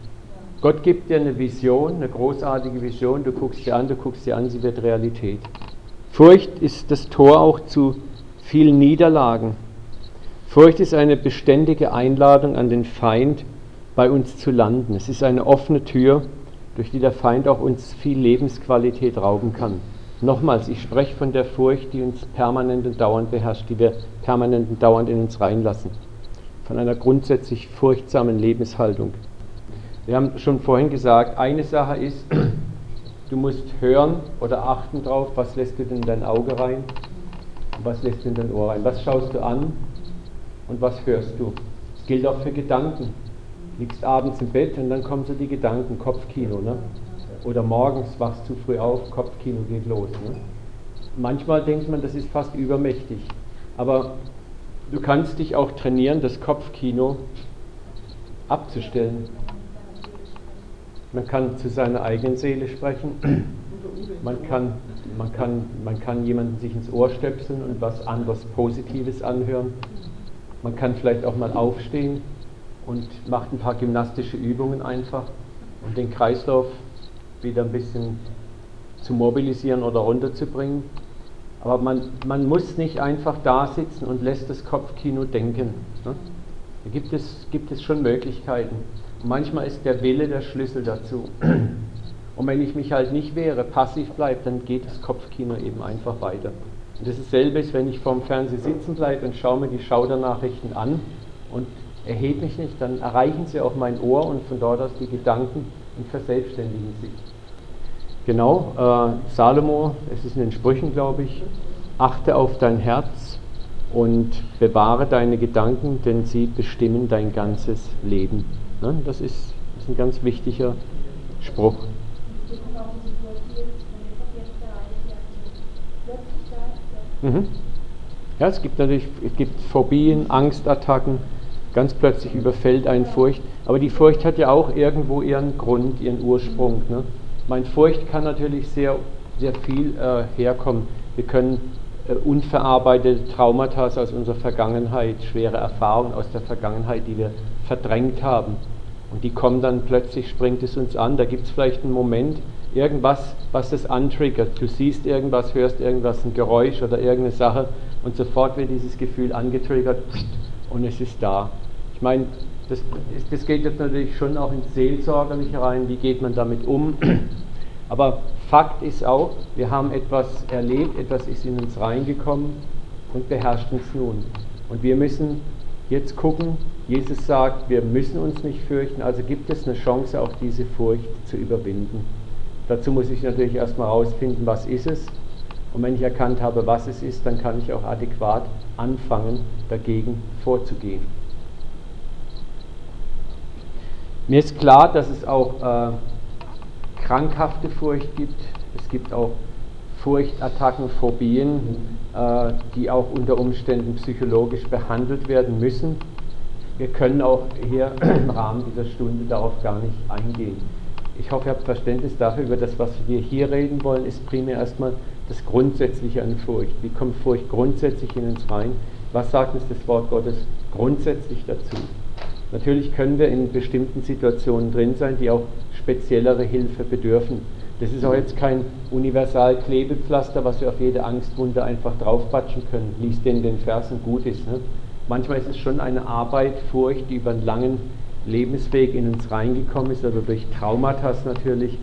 Gott gibt dir eine Vision, eine großartige Vision, du guckst sie an, du guckst sie an, sie wird Realität. Furcht ist das Tor auch zu vielen Niederlagen. Furcht ist eine beständige Einladung an den Feind, bei uns zu landen. Es ist eine offene Tür, durch die der Feind auch uns viel Lebensqualität rauben kann. Nochmals, ich spreche von der Furcht, die uns permanent und dauernd beherrscht, die wir permanent und dauernd in uns reinlassen. Von einer grundsätzlich furchtsamen Lebenshaltung. Wir haben schon vorhin gesagt, eine Sache ist, du musst hören oder achten drauf, was lässt du denn in dein Auge rein und was lässt du in dein Ohr rein. Was schaust du an und was hörst du. Das gilt auch für Gedanken. Liegst abends im Bett und dann kommen so die Gedanken, Kopfkino. Ne? Oder morgens wachst du früh auf, Kopfkino geht los. Ne? Manchmal denkt man, das ist fast übermächtig. Aber du kannst dich auch trainieren, das Kopfkino abzustellen. Man kann zu seiner eigenen Seele sprechen. Man kann, man kann, man kann jemanden sich ins Ohr stöpseln und was anderes Positives anhören. Man kann vielleicht auch mal aufstehen und macht ein paar gymnastische Übungen einfach, um den Kreislauf wieder ein bisschen zu mobilisieren oder runterzubringen. Aber man, man muss nicht einfach da sitzen und lässt das Kopfkino denken. Ne? Da gibt es, gibt es schon Möglichkeiten. Manchmal ist der Wille der Schlüssel dazu. Und wenn ich mich halt nicht wehre, passiv bleibe, dann geht das Kopfkino eben einfach weiter. Und das ist dasselbe, wenn ich vorm Fernseher sitzen bleibe und schaue mir die Schaudernachrichten an und erhebe mich nicht, dann erreichen sie auch mein Ohr und von dort aus die Gedanken und verselbstständigen sich. Genau, äh, Salomo, es ist in den Sprüchen, glaube ich, achte auf dein Herz und bewahre deine Gedanken, denn sie bestimmen dein ganzes Leben. Ne? Das, ist, ist ein ganz wichtiger Spruch. Mhm. Ja, es gibt natürlich es gibt Phobien, Angstattacken, ganz plötzlich überfällt einen Furcht, aber die Furcht hat ja auch irgendwo ihren Grund, ihren Ursprung. Ne? Meine Furcht kann natürlich sehr, sehr viel äh, herkommen. Wir können äh, unverarbeitete Traumata aus unserer Vergangenheit, schwere Erfahrungen aus der Vergangenheit, die wir verdrängt haben. Und die kommen dann plötzlich, springt es uns an. Da gibt es vielleicht einen Moment, irgendwas, was das antriggert. Du siehst irgendwas, hörst irgendwas, ein Geräusch oder irgendeine Sache und sofort wird dieses Gefühl angetriggert und es ist da. Ich meine, das, das geht jetzt natürlich schon auch ins Seelsorgerliche rein, wie geht man damit um. Aber Fakt ist auch, wir haben etwas erlebt, etwas ist in uns reingekommen und beherrscht uns nun. Und wir müssen jetzt gucken, Jesus sagt, wir müssen uns nicht fürchten, also gibt es eine Chance, auch diese Furcht zu überwinden. Dazu muss ich natürlich erstmal herausfinden, was ist es. Und wenn ich erkannt habe, was es ist, dann kann ich auch adäquat anfangen, dagegen vorzugehen. Mir ist klar, dass es auch äh, krankhafte Furcht gibt. Es gibt auch Furchtattacken, Phobien, äh, die auch unter Umständen psychologisch behandelt werden müssen. Wir können auch hier im Rahmen dieser Stunde darauf gar nicht eingehen. Ich hoffe, ihr habt Verständnis dafür, über das, was wir hier reden wollen, ist primär erstmal das Grundsätzliche an Furcht. Wie kommt Furcht grundsätzlich in uns rein? Was sagt uns das Wort Gottes grundsätzlich dazu? Natürlich können wir in bestimmten Situationen drin sein, die auch speziellere Hilfe bedürfen. Das ist auch jetzt kein Universal-Klebepflaster, was wir auf jede Angstwunde einfach draufpatschen können. Lies den den Versen gut ist. Ne? Manchmal ist es schon eine Arbeit, Furcht, die über einen langen Lebensweg in uns reingekommen ist, oder durch Traumata natürlich,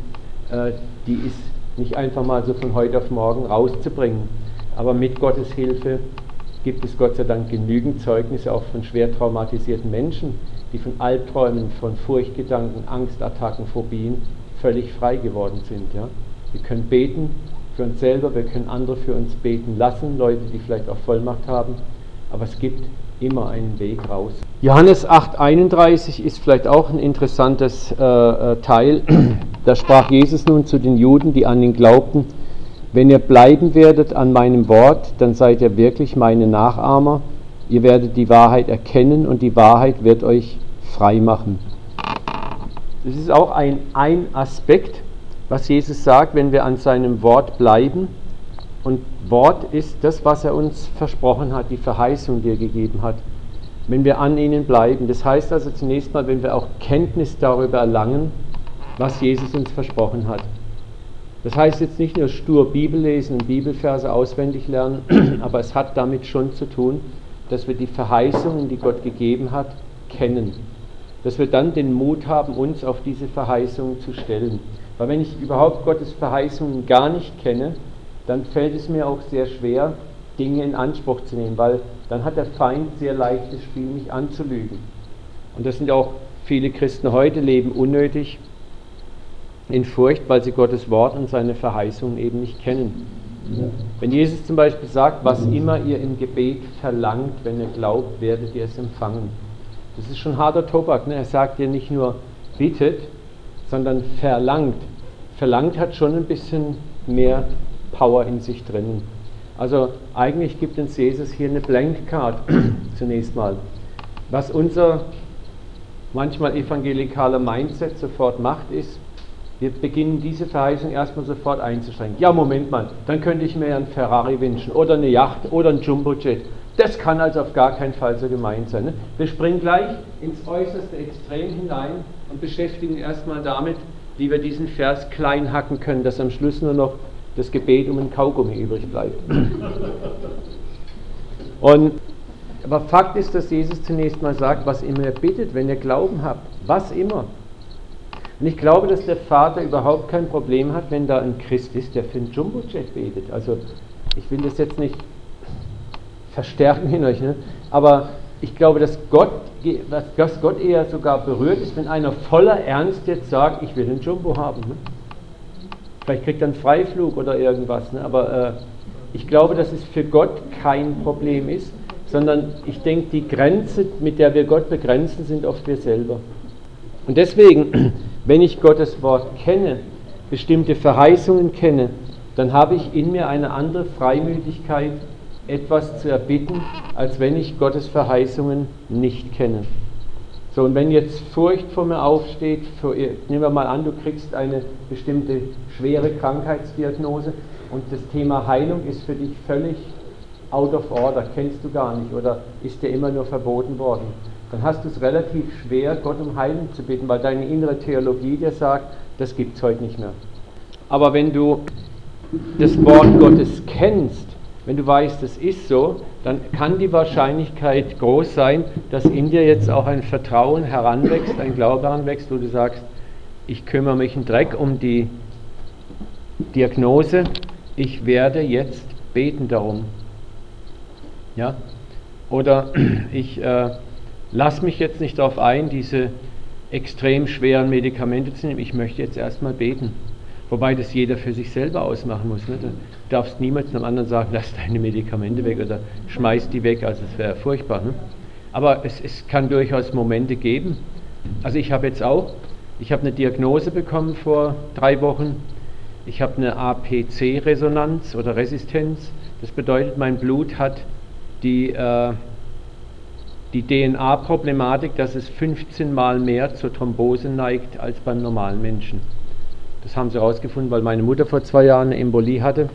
äh, die ist nicht einfach mal so von heute auf morgen rauszubringen. Aber mit Gottes Hilfe gibt es Gott sei Dank genügend Zeugnisse auch von schwer traumatisierten Menschen, die von Albträumen, von Furchtgedanken, Angstattacken, Phobien völlig frei geworden sind. Ja? Wir können beten für uns selber, wir können andere für uns beten lassen, Leute, die vielleicht auch Vollmacht haben, aber es gibt immer einen Weg raus. Johannes 8:31 ist vielleicht auch ein interessantes äh, äh Teil. Da sprach Jesus nun zu den Juden, die an ihn glaubten, wenn ihr bleiben werdet an meinem Wort, dann seid ihr wirklich meine Nachahmer. Ihr werdet die Wahrheit erkennen und die Wahrheit wird euch frei machen. Das ist auch ein, ein Aspekt, was Jesus sagt, wenn wir an seinem Wort bleiben. Und Wort ist das, was er uns versprochen hat, die Verheißung, die er gegeben hat. Wenn wir an ihnen bleiben. Das heißt also zunächst mal, wenn wir auch Kenntnis darüber erlangen, was Jesus uns versprochen hat. Das heißt jetzt nicht nur stur Bibel lesen und Bibelverse auswendig lernen, aber es hat damit schon zu tun, dass wir die Verheißungen, die Gott gegeben hat, kennen. Dass wir dann den Mut haben, uns auf diese Verheißungen zu stellen. Weil wenn ich überhaupt Gottes Verheißungen gar nicht kenne, dann fällt es mir auch sehr schwer, Dinge in Anspruch zu nehmen, weil dann hat der Feind sehr leichtes Spiel, mich anzulügen. Und das sind auch viele Christen heute leben unnötig in Furcht, weil sie Gottes Wort und seine Verheißungen eben nicht kennen. Wenn Jesus zum Beispiel sagt, was immer ihr im Gebet verlangt, wenn ihr glaubt, werdet ihr es empfangen. Das ist schon harter Tobak. Ne? Er sagt dir nicht nur bittet, sondern verlangt. Verlangt hat schon ein bisschen mehr Power in sich drinnen. Also eigentlich gibt uns Jesus hier eine Blank Card zunächst mal. Was unser manchmal evangelikaler Mindset sofort macht, ist, wir beginnen diese Verheißung erstmal sofort einzuschränken. Ja, Moment mal, dann könnte ich mir einen Ferrari wünschen oder eine Yacht oder ein Jumbojet. Das kann also auf gar keinen Fall so gemeint sein. Ne? Wir springen gleich ins äußerste Extrem hinein und beschäftigen erstmal damit, wie wir diesen Vers klein hacken können, dass am Schluss nur noch das Gebet um ein Kaugummi übrig bleibt. Und, aber Fakt ist, dass Jesus zunächst mal sagt, was immer ihr bittet, wenn ihr Glauben habt, was immer. Und ich glaube, dass der Vater überhaupt kein Problem hat, wenn da ein Christ ist, der für einen Jumbojet betet. Also ich will das jetzt nicht verstärken in euch, ne? aber ich glaube, dass Gott, dass Gott eher sogar berührt ist, wenn einer voller Ernst jetzt sagt, ich will einen Jumbo haben. Ne? Vielleicht kriegt er einen Freiflug oder irgendwas. Ne? Aber äh, ich glaube, dass es für Gott kein Problem ist, sondern ich denke, die Grenze, mit der wir Gott begrenzen, sind oft wir selber. Und deswegen, wenn ich Gottes Wort kenne, bestimmte Verheißungen kenne, dann habe ich in mir eine andere Freimütigkeit, etwas zu erbitten, als wenn ich Gottes Verheißungen nicht kenne. So, und wenn jetzt Furcht vor mir aufsteht, für, nehmen wir mal an, du kriegst eine bestimmte schwere Krankheitsdiagnose und das Thema Heilung ist für dich völlig out of order, kennst du gar nicht oder ist dir immer nur verboten worden, dann hast du es relativ schwer, Gott um Heilung zu bitten, weil deine innere Theologie dir sagt, das gibt es heute nicht mehr. Aber wenn du das Wort Gottes kennst, wenn du weißt, es ist so, dann kann die Wahrscheinlichkeit groß sein, dass in dir jetzt auch ein Vertrauen heranwächst, ein Glaube heranwächst, wo du sagst, ich kümmere mich einen Dreck um die Diagnose, ich werde jetzt beten darum. Ja? Oder ich äh, lasse mich jetzt nicht darauf ein, diese extrem schweren Medikamente zu nehmen, ich möchte jetzt erstmal beten. Wobei das jeder für sich selber ausmachen muss. Ne? Du darfst niemals einem anderen sagen, lass deine Medikamente weg oder schmeiß die weg, also es wäre furchtbar. Ne? Aber es, es kann durchaus Momente geben. Also ich habe jetzt auch, ich habe eine Diagnose bekommen vor drei Wochen. Ich habe eine APC-Resonanz oder Resistenz. Das bedeutet, mein Blut hat die, äh, die DNA-Problematik, dass es 15 Mal mehr zur Thrombose neigt als beim normalen Menschen. Das haben sie herausgefunden, weil meine Mutter vor zwei Jahren eine Embolie hatte.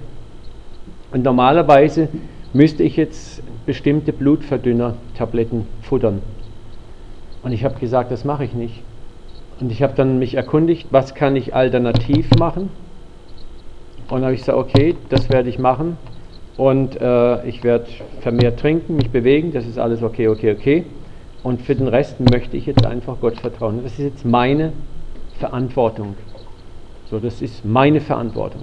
Und normalerweise müsste ich jetzt bestimmte Blutverdünner-Tabletten futtern. Und ich habe gesagt, das mache ich nicht. Und ich habe dann mich erkundigt, was kann ich alternativ machen? Und habe ich gesagt, okay, das werde ich machen. Und äh, ich werde vermehrt trinken, mich bewegen, das ist alles okay, okay, okay. Und für den Rest möchte ich jetzt einfach Gott vertrauen. Das ist jetzt meine Verantwortung. So, das ist meine Verantwortung.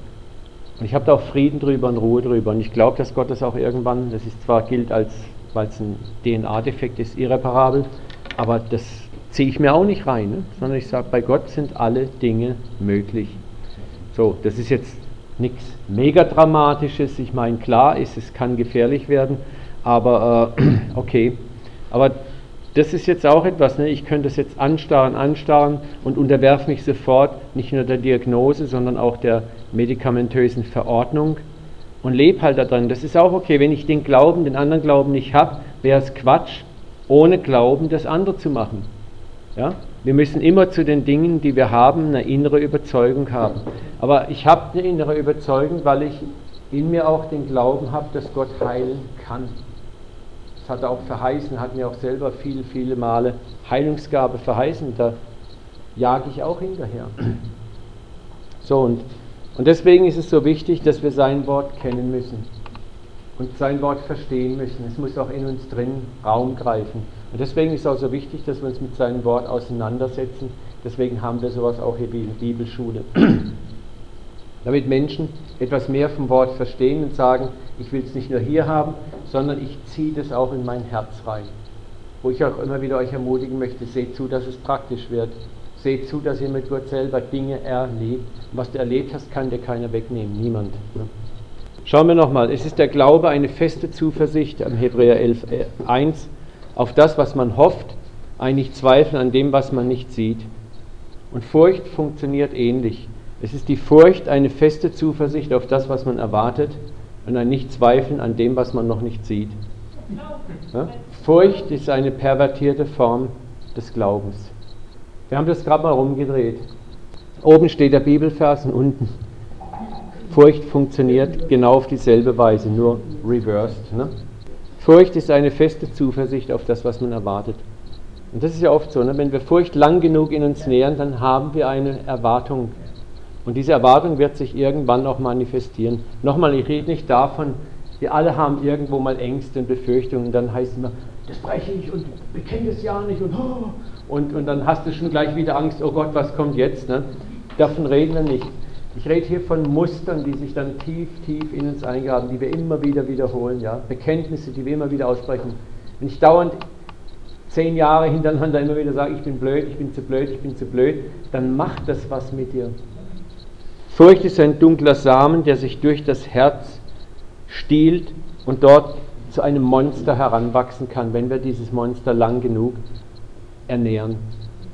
Und ich habe da auch Frieden drüber und Ruhe drüber. Und ich glaube, dass Gott das auch irgendwann, das ist zwar gilt als, weil es ein DNA-Defekt ist, irreparabel, aber das ziehe ich mir auch nicht rein, ne? sondern ich sage, bei Gott sind alle Dinge möglich. So, das ist jetzt nichts mega dramatisches. Ich meine, klar ist, es kann gefährlich werden, aber äh, okay. Aber das ist jetzt auch etwas, ne? ich könnte das jetzt anstarren, anstarren und unterwerfe mich sofort nicht nur der Diagnose, sondern auch der medikamentösen Verordnung und lebe halt daran. Das ist auch okay, wenn ich den Glauben, den anderen Glauben nicht habe, wäre es Quatsch, ohne Glauben das andere zu machen. Ja? Wir müssen immer zu den Dingen, die wir haben, eine innere Überzeugung haben. Aber ich habe eine innere Überzeugung, weil ich in mir auch den Glauben habe, dass Gott heilen kann. Das hat er auch verheißen, hat mir auch selber viele, viele Male Heilungsgabe verheißen. Da jage ich auch hinterher. So, und, und deswegen ist es so wichtig, dass wir sein Wort kennen müssen und sein Wort verstehen müssen. Es muss auch in uns drin Raum greifen. Und deswegen ist es auch so wichtig, dass wir uns mit seinem Wort auseinandersetzen. Deswegen haben wir sowas auch hier wie in der Bibelschule. Damit Menschen etwas mehr vom Wort verstehen und sagen, ich will es nicht nur hier haben, sondern ich ziehe das auch in mein Herz rein. Wo ich auch immer wieder euch ermutigen möchte, seht zu, dass es praktisch wird. Seht zu, dass ihr mit Gott selber Dinge erlebt. was du erlebt hast, kann dir keiner wegnehmen, niemand. Ne? Schauen wir nochmal, es ist der Glaube eine feste Zuversicht am Hebräer 11, 1 äh, auf das, was man hofft, ein Nicht-Zweifeln an dem, was man nicht sieht. Und Furcht funktioniert ähnlich. Es ist die Furcht eine feste Zuversicht auf das, was man erwartet und ein Nicht-Zweifeln an dem, was man noch nicht sieht. Ja? Furcht ist eine pervertierte Form des Glaubens. Wir haben das gerade mal rumgedreht. Oben steht der Bibelvers und unten. Furcht funktioniert genau auf dieselbe Weise, nur reversed. Ne? Furcht ist eine feste Zuversicht auf das, was man erwartet. Und das ist ja oft so, ne? wenn wir Furcht lang genug in uns nähern, dann haben wir eine Erwartung. Und diese Erwartung wird sich irgendwann auch manifestieren. Nochmal, ich rede nicht davon, wir alle haben irgendwo mal Ängste und Befürchtungen, und dann heißt es immer, das breche ich und bekenne das ja nicht und, oh, und, und dann hast du schon gleich wieder Angst, oh Gott, was kommt jetzt? Ne? Davon reden wir nicht. Ich rede hier von Mustern, die sich dann tief, tief in uns eingraben, die wir immer wieder wiederholen, ja? Bekenntnisse, die wir immer wieder aussprechen. Wenn ich dauernd zehn Jahre hintereinander immer wieder sage, ich bin blöd, ich bin zu blöd, ich bin zu blöd, dann macht das was mit dir. Furcht ist ein dunkler Samen, der sich durch das Herz stiehlt und dort zu einem Monster heranwachsen kann, wenn wir dieses Monster lang genug ernähren.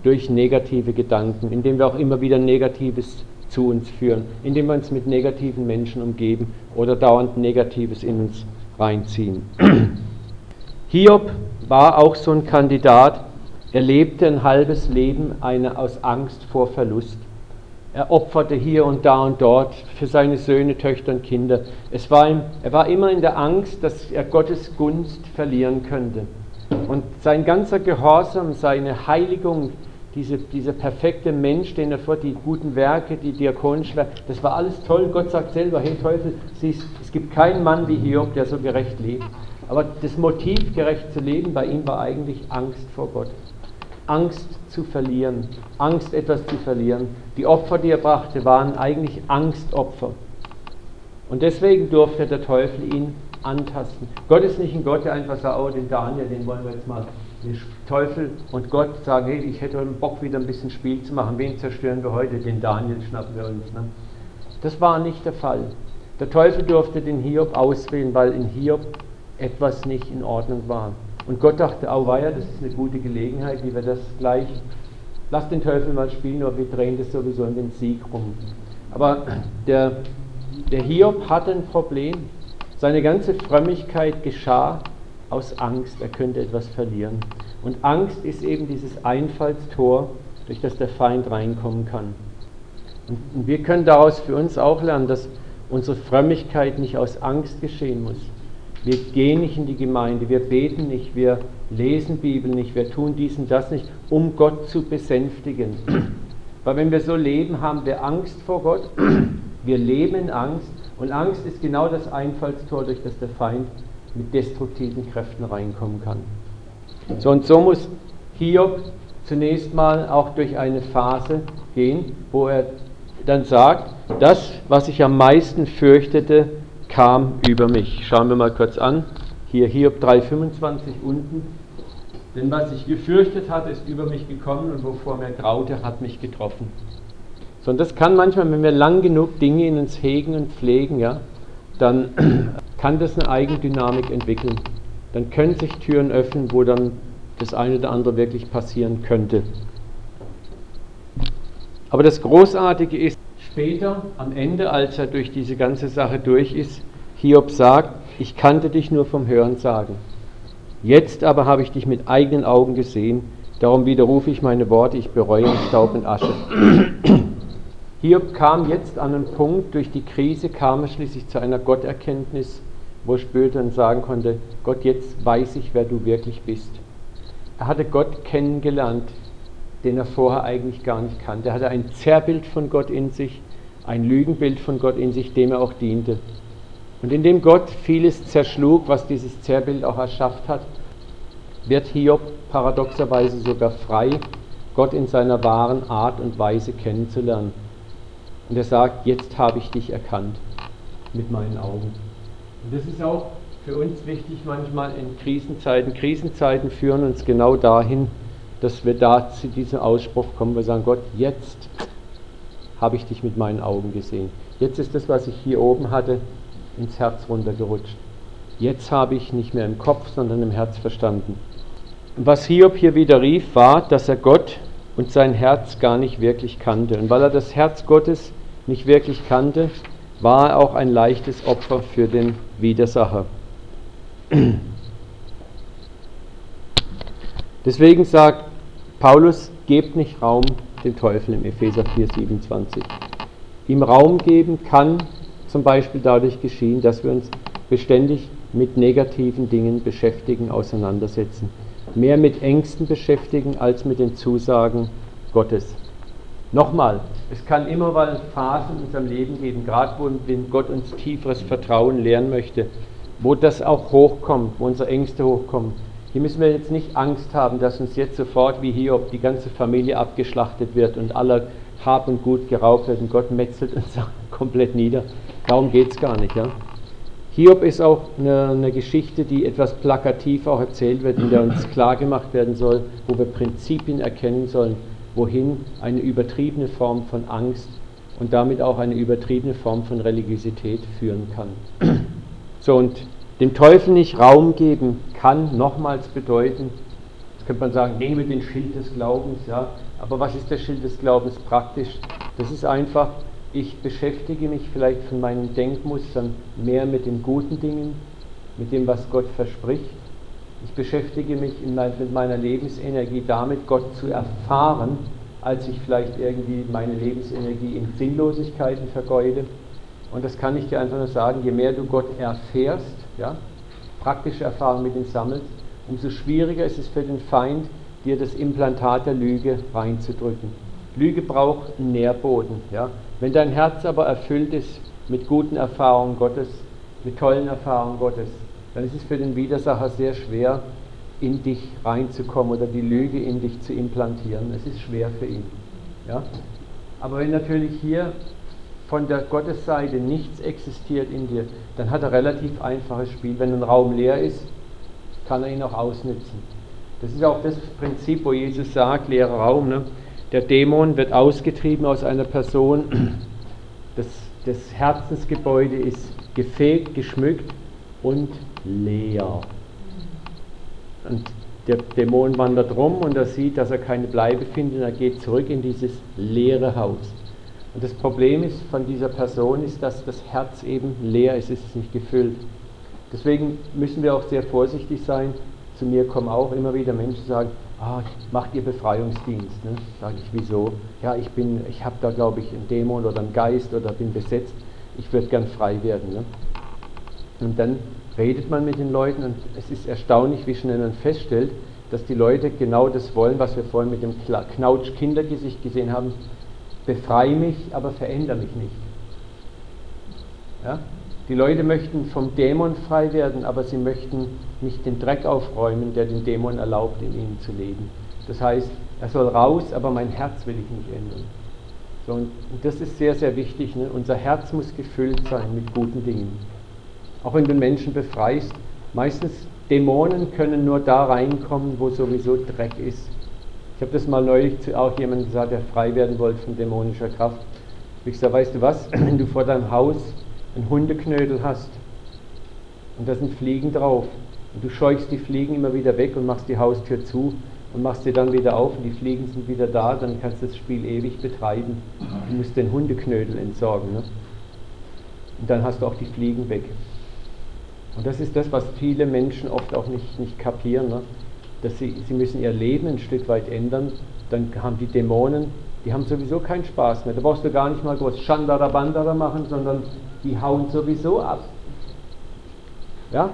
Durch negative Gedanken, indem wir auch immer wieder Negatives zu uns führen, indem wir uns mit negativen Menschen umgeben oder dauernd Negatives in uns reinziehen. Hiob war auch so ein Kandidat. Er lebte ein halbes Leben eine, aus Angst vor Verlust. Er opferte hier und da und dort für seine Söhne, Töchter und Kinder. Es war ihm, er war immer in der Angst, dass er Gottes Gunst verlieren könnte. Und sein ganzer Gehorsam, seine Heiligung, diese, dieser perfekte Mensch, den er vor, die guten Werke, die diakonischen Werke, das war alles toll. Gott sagt selber, hey Teufel, siehst, es gibt keinen Mann wie Hiob, der so gerecht lebt. Aber das Motiv, gerecht zu leben, bei ihm war eigentlich Angst vor Gott. Angst zu verlieren, Angst etwas zu verlieren. Die Opfer, die er brachte, waren eigentlich Angstopfer. Und deswegen durfte der Teufel ihn antasten. Gott ist nicht ein Gott, der einfach sagt, oh, den Daniel, den wollen wir jetzt mal der Teufel und Gott sagen, hey, ich hätte Bock wieder ein bisschen Spiel zu machen. Wen zerstören wir heute? Den Daniel schnappen wir uns. Ne? Das war nicht der Fall. Der Teufel durfte den Hiob auswählen, weil in Hiob etwas nicht in Ordnung war. Und Gott dachte, oh weia, das ist eine gute Gelegenheit, wie wir das gleich, lass den Teufel mal spielen, aber wir drehen das sowieso in den Sieg rum. Aber der, der Hiob hatte ein Problem. Seine ganze Frömmigkeit geschah aus Angst, er könnte etwas verlieren. Und Angst ist eben dieses Einfallstor, durch das der Feind reinkommen kann. Und wir können daraus für uns auch lernen, dass unsere Frömmigkeit nicht aus Angst geschehen muss. Wir gehen nicht in die Gemeinde, wir beten nicht, wir lesen Bibel nicht, wir tun dies und das nicht, um Gott zu besänftigen. Weil wenn wir so leben, haben wir Angst vor Gott Wir leben in Angst und Angst ist genau das Einfallstor, durch das der Feind mit destruktiven Kräften reinkommen kann. So und so muss Hiob zunächst mal auch durch eine Phase gehen, wo er dann sagt, das, was ich am meisten fürchtete, kam über mich. Schauen wir mal kurz an. Hier Hiob 3,25 unten. Denn was ich gefürchtet hatte, ist über mich gekommen und wovor mir graute, hat mich getroffen. So, und das kann manchmal, wenn wir lang genug Dinge in uns hegen und pflegen, ja, dann kann das eine Eigendynamik entwickeln. Dann können sich Türen öffnen, wo dann das eine oder andere wirklich passieren könnte. Aber das Großartige ist, später, am Ende, als er durch diese ganze Sache durch ist, Hiob sagt, ich kannte dich nur vom Hören sagen. Jetzt aber habe ich dich mit eigenen Augen gesehen, darum widerrufe ich meine Worte, ich bereue Staub und Asche. Hiob kam jetzt an einen Punkt, durch die Krise kam er schließlich zu einer Gotterkenntnis, wo spürte und sagen konnte, Gott, jetzt weiß ich, wer du wirklich bist. Er hatte Gott kennengelernt, den er vorher eigentlich gar nicht kannte. Er hatte ein Zerrbild von Gott in sich, ein Lügenbild von Gott in sich, dem er auch diente. Und indem Gott vieles zerschlug, was dieses Zerrbild auch erschafft hat, wird Hiob paradoxerweise sogar frei, Gott in seiner wahren Art und Weise kennenzulernen. Und er sagt, jetzt habe ich dich erkannt mit meinen Augen. Und das ist auch für uns wichtig manchmal in Krisenzeiten. Krisenzeiten führen uns genau dahin, dass wir da zu diesem Ausspruch kommen, wir sagen, Gott, jetzt habe ich dich mit meinen Augen gesehen. Jetzt ist das, was ich hier oben hatte, ins Herz runtergerutscht. Jetzt habe ich nicht mehr im Kopf, sondern im Herz verstanden. Was Hiob hier wieder rief, war, dass er Gott und sein Herz gar nicht wirklich kannte. Und weil er das Herz Gottes nicht wirklich kannte, war er auch ein leichtes Opfer für den Widersacher. Deswegen sagt Paulus, gebt nicht Raum dem Teufel im Epheser 4, 27. Ihm Raum geben kann zum Beispiel dadurch geschehen, dass wir uns beständig mit negativen Dingen beschäftigen, auseinandersetzen mehr mit Ängsten beschäftigen als mit den Zusagen Gottes. Nochmal, es kann immer mal Phasen in unserem Leben geben, gerade wo Gott uns tieferes Vertrauen lehren möchte, wo das auch hochkommt, wo unsere Ängste hochkommen. Hier müssen wir jetzt nicht Angst haben, dass uns jetzt sofort wie hier, ob die ganze Familie abgeschlachtet wird und aller Hab und Gut geraubt wird und Gott metzelt uns komplett nieder. Darum geht es gar nicht. Ja? Hiob ist auch eine, eine, Geschichte, die etwas plakativ auch erzählt wird, in der uns klar gemacht werden soll, wo wir Prinzipien erkennen sollen, wohin eine übertriebene Form von Angst und damit auch eine übertriebene Form von Religiosität führen kann. So, und dem Teufel nicht Raum geben kann nochmals bedeuten, jetzt könnte man sagen, nehme den Schild des Glaubens, ja, aber was ist der Schild des Glaubens praktisch? Das ist einfach ich beschäftige mich vielleicht von meinen Denkmustern mehr mit den guten Dingen, mit dem, was Gott verspricht. Ich beschäftige mich mit meiner Lebensenergie damit, Gott zu erfahren, als ich vielleicht irgendwie meine Lebensenergie in Sinnlosigkeiten vergeude. Und das kann ich dir einfach nur sagen, je mehr du Gott erfährst, ja, praktische Erfahrungen mit ihm sammelst, umso schwieriger ist es für den Feind, dir das Implantat der Lüge reinzudrücken. Lüge braucht einen Nährboden. Ja? Wenn dein Herz aber erfüllt ist mit guten Erfahrungen Gottes, mit tollen Erfahrungen Gottes, dann ist es für den Widersacher sehr schwer, in dich reinzukommen oder die Lüge in dich zu implantieren. Es ist schwer für ihn. Ja? Aber wenn natürlich hier von der Gottesseite nichts existiert in dir, dann hat er relativ einfaches Spiel. Wenn ein Raum leer ist, kann er ihn auch ausnützen. Das ist auch das Prinzip, wo Jesus sagt, leerer Raum. Ne? Der Dämon wird ausgetrieben aus einer Person. Das, das Herzensgebäude ist gefegt, geschmückt und leer. Und der Dämon wandert rum und er sieht, dass er keine Bleibe findet und er geht zurück in dieses leere Haus. Und das Problem ist von dieser Person ist, dass das Herz eben leer ist, es ist nicht gefüllt. Deswegen müssen wir auch sehr vorsichtig sein. Zu mir kommen auch immer wieder Menschen, sagen, ah, macht ihr Befreiungsdienst? Ne? Sage ich, wieso? Ja, ich bin, ich habe da glaube ich einen Dämon oder einen Geist oder bin besetzt, ich würde gern frei werden. Ne? Und dann redet man mit den Leuten und es ist erstaunlich, wie schnell man feststellt, dass die Leute genau das wollen, was wir vorhin mit dem Knautsch-Kindergesicht gesehen haben. Befreie mich, aber verändere mich nicht. Ja? Die Leute möchten vom Dämon frei werden, aber sie möchten nicht den Dreck aufräumen, der den Dämon erlaubt, in ihnen zu leben. Das heißt, er soll raus, aber mein Herz will ich nicht ändern. So, und das ist sehr, sehr wichtig. Ne? Unser Herz muss gefüllt sein mit guten Dingen. Auch wenn du Menschen befreist, meistens Dämonen können nur da reinkommen, wo sowieso Dreck ist. Ich habe das mal neulich zu auch jemandem gesagt, der frei werden wollte von dämonischer Kraft. Ich sage, weißt du was, wenn du vor deinem Haus einen Hundeknödel hast und da sind Fliegen drauf und du scheuchst die Fliegen immer wieder weg und machst die Haustür zu und machst sie dann wieder auf und die Fliegen sind wieder da, dann kannst du das Spiel ewig betreiben. Du musst den Hundeknödel entsorgen. Ne? Und dann hast du auch die Fliegen weg. Und das ist das, was viele Menschen oft auch nicht, nicht kapieren. Ne? Dass sie, sie müssen ihr Leben ein Stück weit ändern. Dann haben die Dämonen, die haben sowieso keinen Spaß mehr. Da brauchst du gar nicht mal groß Schandara Bandara machen, sondern die hauen sowieso ab. Ja?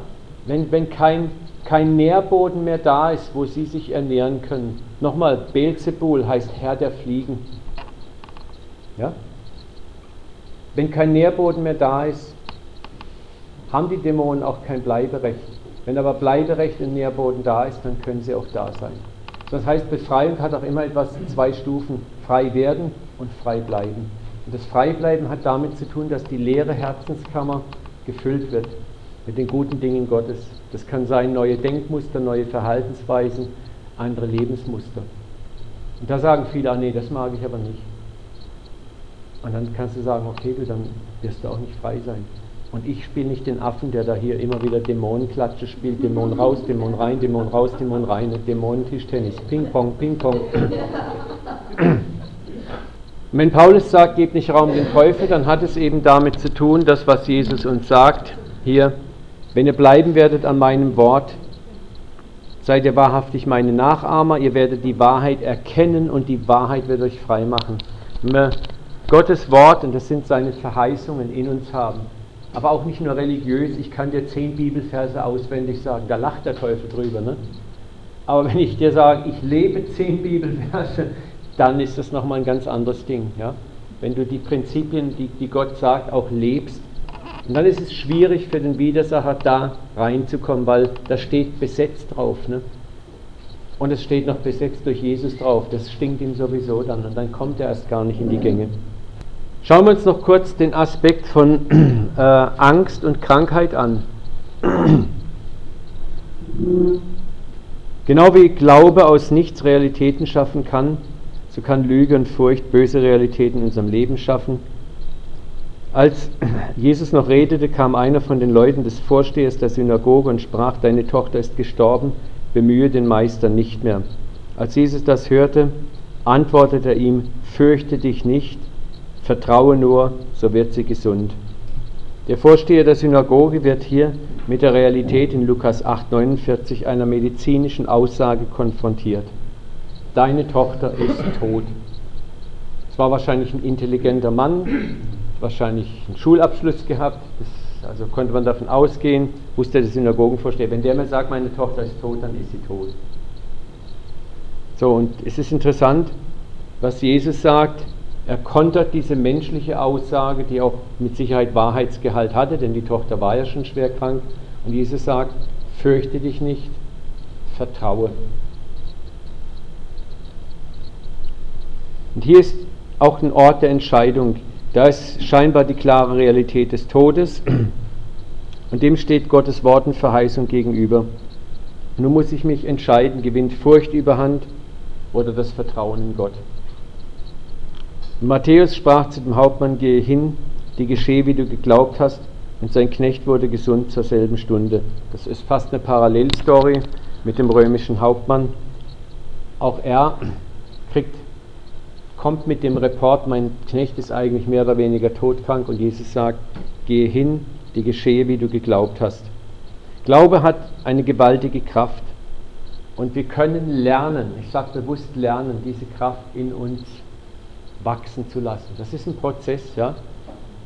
Wenn, wenn kein, kein Nährboden mehr da ist, wo sie sich ernähren können. Nochmal, Beelzebul heißt Herr der Fliegen. Ja? Wenn kein Nährboden mehr da ist, haben die Dämonen auch kein Bleiberecht. Wenn aber Bleiberecht im Nährboden da ist, dann können sie auch da sein. Das heißt, Befreiung hat auch immer etwas zwei Stufen, frei werden und frei bleiben. Und das Freibleiben hat damit zu tun, dass die leere Herzenskammer gefüllt wird mit den guten Dingen Gottes. Das kann sein neue Denkmuster, neue Verhaltensweisen, andere Lebensmuster. Und da sagen viele, ah nee, das mag ich aber nicht. Und dann kannst du sagen, okay, du, dann wirst du auch nicht frei sein. Und ich spiele nicht den Affen, der da hier immer wieder Dämonenklatsche spielt, Dämon raus, Dämon rein, Dämon raus, Dämon rein, Dämonentischtennis, Ping-Pong, Ping-Pong. Wenn Paulus sagt, gebt nicht Raum den Teufel, dann hat es eben damit zu tun, das, was Jesus uns sagt, hier, wenn ihr bleiben werdet an meinem Wort, seid ihr wahrhaftig meine Nachahmer, ihr werdet die Wahrheit erkennen und die Wahrheit wird euch frei machen. Wenn wir Gottes Wort, und das sind seine Verheißungen, in uns haben, aber auch nicht nur religiös, ich kann dir zehn Bibelverse auswendig sagen, da lacht der Teufel drüber. Ne? Aber wenn ich dir sage, ich lebe zehn Bibelverse, dann ist das nochmal ein ganz anderes Ding. Ja? Wenn du die Prinzipien, die, die Gott sagt, auch lebst. Und dann ist es schwierig für den Widersacher da reinzukommen, weil da steht besetzt drauf. Ne? Und es steht noch besetzt durch Jesus drauf. Das stinkt ihm sowieso dann. Und dann kommt er erst gar nicht in die Gänge. Schauen wir uns noch kurz den Aspekt von äh, Angst und Krankheit an. genau wie Glaube aus nichts Realitäten schaffen kann, so kann Lüge und Furcht böse Realitäten in unserem Leben schaffen. Als Jesus noch redete, kam einer von den Leuten des Vorstehers der Synagoge und sprach, deine Tochter ist gestorben, bemühe den Meister nicht mehr. Als Jesus das hörte, antwortete er ihm, fürchte dich nicht, vertraue nur, so wird sie gesund. Der Vorsteher der Synagoge wird hier mit der Realität in Lukas 8,49 einer medizinischen Aussage konfrontiert. Deine Tochter ist tot. Es war wahrscheinlich ein intelligenter Mann, wahrscheinlich einen Schulabschluss gehabt, das, also konnte man davon ausgehen, wusste der Synagogenvorsteher, wenn der mir sagt, meine Tochter ist tot, dann ist sie tot. So, und es ist interessant, was Jesus sagt, er kontert diese menschliche Aussage, die auch mit Sicherheit Wahrheitsgehalt hatte, denn die Tochter war ja schon schwer krank. Und Jesus sagt, fürchte dich nicht, vertraue. Und hier ist auch ein Ort der Entscheidung. Da ist scheinbar die klare Realität des Todes und dem steht Gottes Wort und Verheißung gegenüber. nun muss ich mich entscheiden, gewinnt Furcht überhand oder das Vertrauen in Gott. Matthäus sprach zu dem Hauptmann, gehe hin, die geschehe, wie du geglaubt hast, und sein Knecht wurde gesund zur selben Stunde. Das ist fast eine Parallelstory mit dem römischen Hauptmann. Auch er kriegt, kommt mit dem Report, mein Knecht ist eigentlich mehr oder weniger todkrank und Jesus sagt, gehe hin, die geschehe, wie du geglaubt hast. Glaube hat eine gewaltige Kraft und wir können lernen, ich sage bewusst lernen, diese Kraft in uns wachsen zu lassen. Das ist ein Prozess, ja.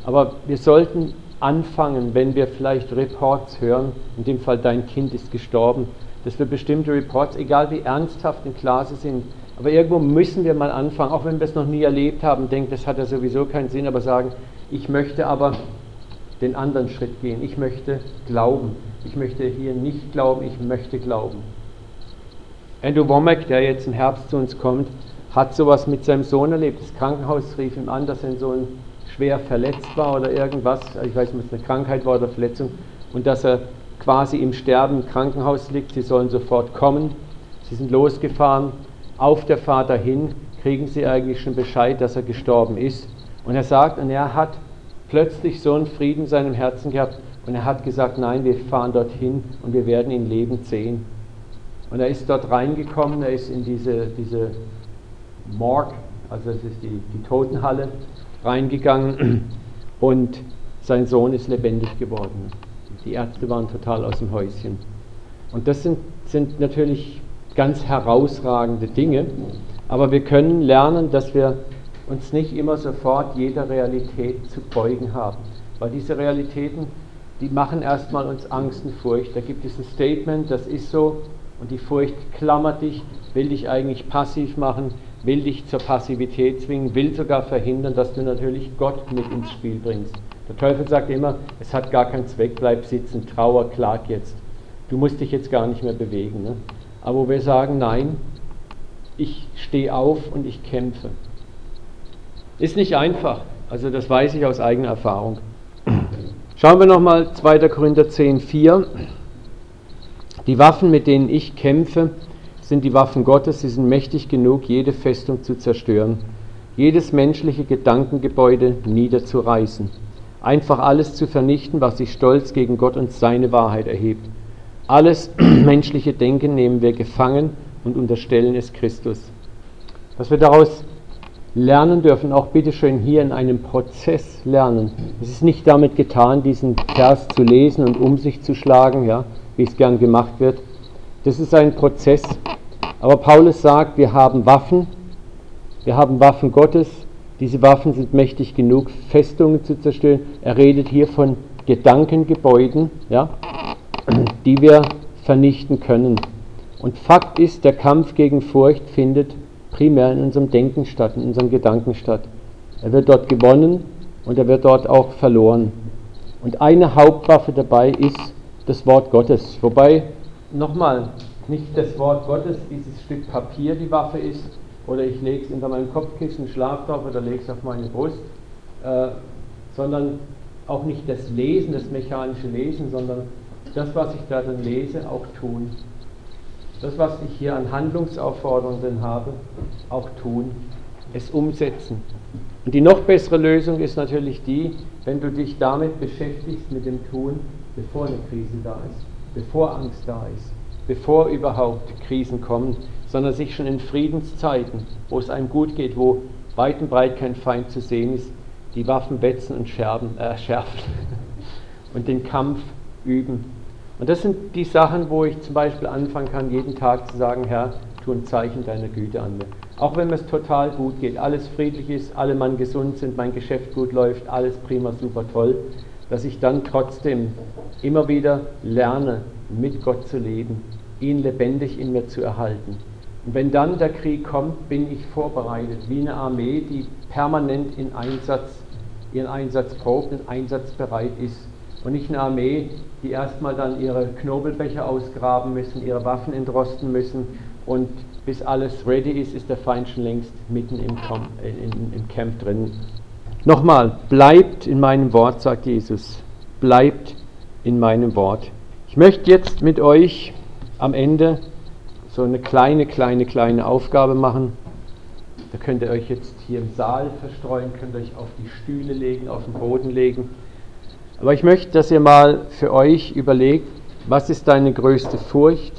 Aber wir sollten anfangen, wenn wir vielleicht Reports hören, in dem Fall dein Kind ist gestorben, dass wir bestimmte Reports, egal wie ernsthaft in Klasse sind, aber irgendwo müssen wir mal anfangen, auch wenn wir es noch nie erlebt haben, denken, das hat ja sowieso keinen Sinn, aber sagen, ich möchte aber den anderen Schritt gehen. Ich möchte glauben. Ich möchte hier nicht glauben, ich möchte glauben. Andrew Womack, der jetzt im Herbst zu uns kommt, hat sowas mit seinem Sohn erlebt. Das Krankenhaus rief ihm an, dass sein Sohn schwer verletzt war oder irgendwas, ich weiß nicht, ob es eine Krankheit war oder Verletzung, und dass er quasi im Sterben im Krankenhaus liegt. Sie sollen sofort kommen. Sie sind losgefahren. Auf der Fahrt dahin kriegen sie eigentlich schon Bescheid, dass er gestorben ist. Und er sagt, und er hat plötzlich so einen Frieden in seinem Herzen gehabt und er hat gesagt, nein, wir fahren dorthin und wir werden ihn lebend sehen. Und er ist dort reingekommen, er ist in diese, diese Morgue, also das ist die, die Totenhalle, reingegangen und sein Sohn ist lebendig geworden. Die Ärzte waren total aus dem Häuschen. Und das sind, sind natürlich ganz herausragende Dinge, aber wir können lernen, dass wir uns nicht immer sofort jeder Realität zu beugen haben. Weil diese Realitäten, die machen erstmal uns Angst und Furcht. Da gibt es ein Statement, das ist so, und die Furcht klammert dich, will dich eigentlich passiv machen, will dich zur Passivität zwingen, will sogar verhindern, dass du natürlich Gott mit ins Spiel bringst. Der Teufel sagt immer, es hat gar keinen Zweck, bleib sitzen, trauer, klag jetzt. Du musst dich jetzt gar nicht mehr bewegen. Ne? Aber wir sagen, nein, ich stehe auf und ich kämpfe. Ist nicht einfach, also das weiß ich aus eigener Erfahrung. Schauen wir nochmal 2. Korinther 10, 4. Die Waffen, mit denen ich kämpfe, sind die Waffen Gottes, sie sind mächtig genug, jede Festung zu zerstören, jedes menschliche Gedankengebäude niederzureißen, einfach alles zu vernichten, was sich stolz gegen Gott und seine Wahrheit erhebt. Alles menschliche Denken nehmen wir gefangen und unterstellen es Christus. Was wir daraus lernen dürfen, auch bitteschön hier in einem Prozess lernen. Es ist nicht damit getan, diesen Vers zu lesen und um sich zu schlagen, ja, wie es gern gemacht wird. Das ist ein Prozess. Aber Paulus sagt, wir haben Waffen, wir haben Waffen Gottes. Diese Waffen sind mächtig genug, Festungen zu zerstören. Er redet hier von Gedankengebäuden, ja, die wir vernichten können. Und Fakt ist, der Kampf gegen Furcht findet primär in unserem Denken statt, in unserem Gedanken statt. Er wird dort gewonnen und er wird dort auch verloren. Und eine Hauptwaffe dabei ist das Wort Gottes. Wobei, nochmal, nicht das Wort Gottes, dieses Stück Papier die Waffe ist, oder ich lege es unter meinem Kopfkissen, schlaf drauf oder lege es auf meine Brust, äh, sondern auch nicht das Lesen, das mechanische Lesen, sondern das, was ich da dann lese, auch tun das, was ich hier an Handlungsaufforderungen habe, auch tun, es umsetzen. Und die noch bessere Lösung ist natürlich die, wenn du dich damit beschäftigst mit dem Tun, bevor eine Krise da ist, bevor Angst da ist, bevor überhaupt Krisen kommen, sondern sich schon in Friedenszeiten, wo es einem gut geht, wo weit und breit kein Feind zu sehen ist, die Waffen wetzen und scherben, äh, schärfen und den Kampf üben und das sind die Sachen, wo ich zum Beispiel anfangen kann, jeden Tag zu sagen, Herr, tu ein Zeichen deiner Güte an mir. Auch wenn es total gut geht, alles friedlich ist, alle Mann gesund sind, mein Geschäft gut läuft, alles prima, super toll, dass ich dann trotzdem immer wieder lerne, mit Gott zu leben, ihn lebendig in mir zu erhalten. Und wenn dann der Krieg kommt, bin ich vorbereitet, wie eine Armee, die permanent in Einsatz, ihren Einsatz probt und einsatzbereit ist und nicht eine Armee, die erstmal dann ihre Knobelbecher ausgraben müssen, ihre Waffen entrosten müssen und bis alles ready ist, ist der Feind schon längst mitten im, Camp, in, im Camp drin. Nochmal, bleibt in meinem Wort, sagt Jesus. Bleibt in meinem Wort. Ich möchte jetzt mit euch am Ende so eine kleine, kleine, kleine Aufgabe machen. Da könnt ihr euch jetzt hier im Saal verstreuen, könnt euch auf die Stühle legen, auf den Boden legen. Aber ich möchte, dass ihr mal für euch überlegt, was ist deine größte Furcht?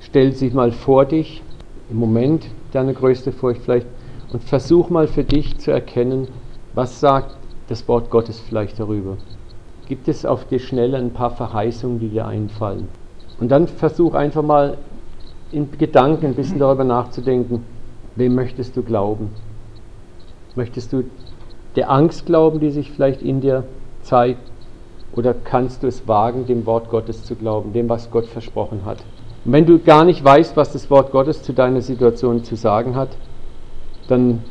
Stell sie mal vor dich, im Moment deine größte Furcht vielleicht, und versuch mal für dich zu erkennen, was sagt das Wort Gottes vielleicht darüber. Gibt es auf dir schnell ein paar Verheißungen, die dir einfallen? Und dann versuch einfach mal in Gedanken ein bisschen darüber nachzudenken, wem möchtest du glauben? Möchtest du der Angst glauben, die sich vielleicht in dir zeigt? Oder kannst du es wagen, dem Wort Gottes zu glauben, dem, was Gott versprochen hat? Und wenn du gar nicht weißt, was das Wort Gottes zu deiner Situation zu sagen hat, dann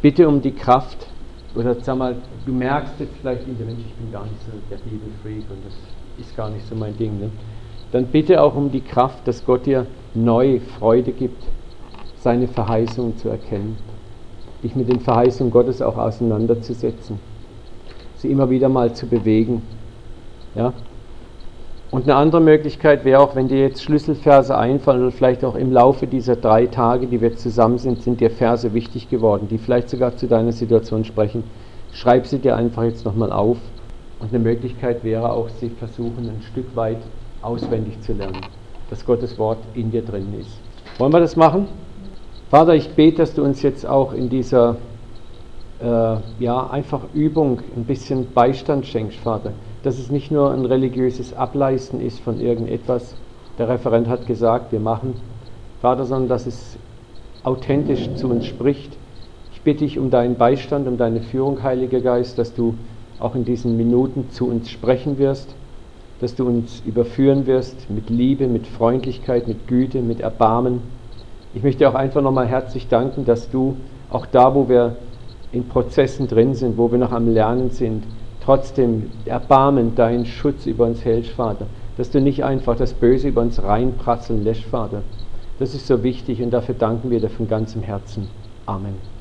bitte um die Kraft, oder sag mal, du merkst jetzt vielleicht Mensch, ich bin gar nicht so der Bibelfreak und das ist gar nicht so mein Ding, ne? dann bitte auch um die Kraft, dass Gott dir neue Freude gibt, seine Verheißungen zu erkennen, dich mit den Verheißungen Gottes auch auseinanderzusetzen, sie immer wieder mal zu bewegen. Ja? Und eine andere Möglichkeit wäre auch, wenn dir jetzt Schlüsselverse einfallen oder vielleicht auch im Laufe dieser drei Tage, die wir zusammen sind, sind dir Verse wichtig geworden, die vielleicht sogar zu deiner Situation sprechen. Schreib sie dir einfach jetzt nochmal auf. Und eine Möglichkeit wäre auch, sie versuchen ein Stück weit auswendig zu lernen, dass Gottes Wort in dir drin ist. Wollen wir das machen? Vater, ich bete, dass du uns jetzt auch in dieser äh, ja, einfach Übung ein bisschen Beistand schenkst, Vater. Dass es nicht nur ein religiöses Ableisten ist von irgendetwas. Der Referent hat gesagt, wir machen, Vater, sondern dass es authentisch zu uns spricht. Ich bitte dich um deinen Beistand, um deine Führung, Heiliger Geist, dass du auch in diesen Minuten zu uns sprechen wirst, dass du uns überführen wirst mit Liebe, mit Freundlichkeit, mit Güte, mit Erbarmen. Ich möchte auch einfach nochmal herzlich danken, dass du auch da, wo wir in Prozessen drin sind, wo wir noch am Lernen sind, trotzdem Erbarmen, deinen Schutz über uns hältst, Vater. Dass du nicht einfach das Böse über uns reinprasseln lässt, Vater. Das ist so wichtig und dafür danken wir dir von ganzem Herzen. Amen.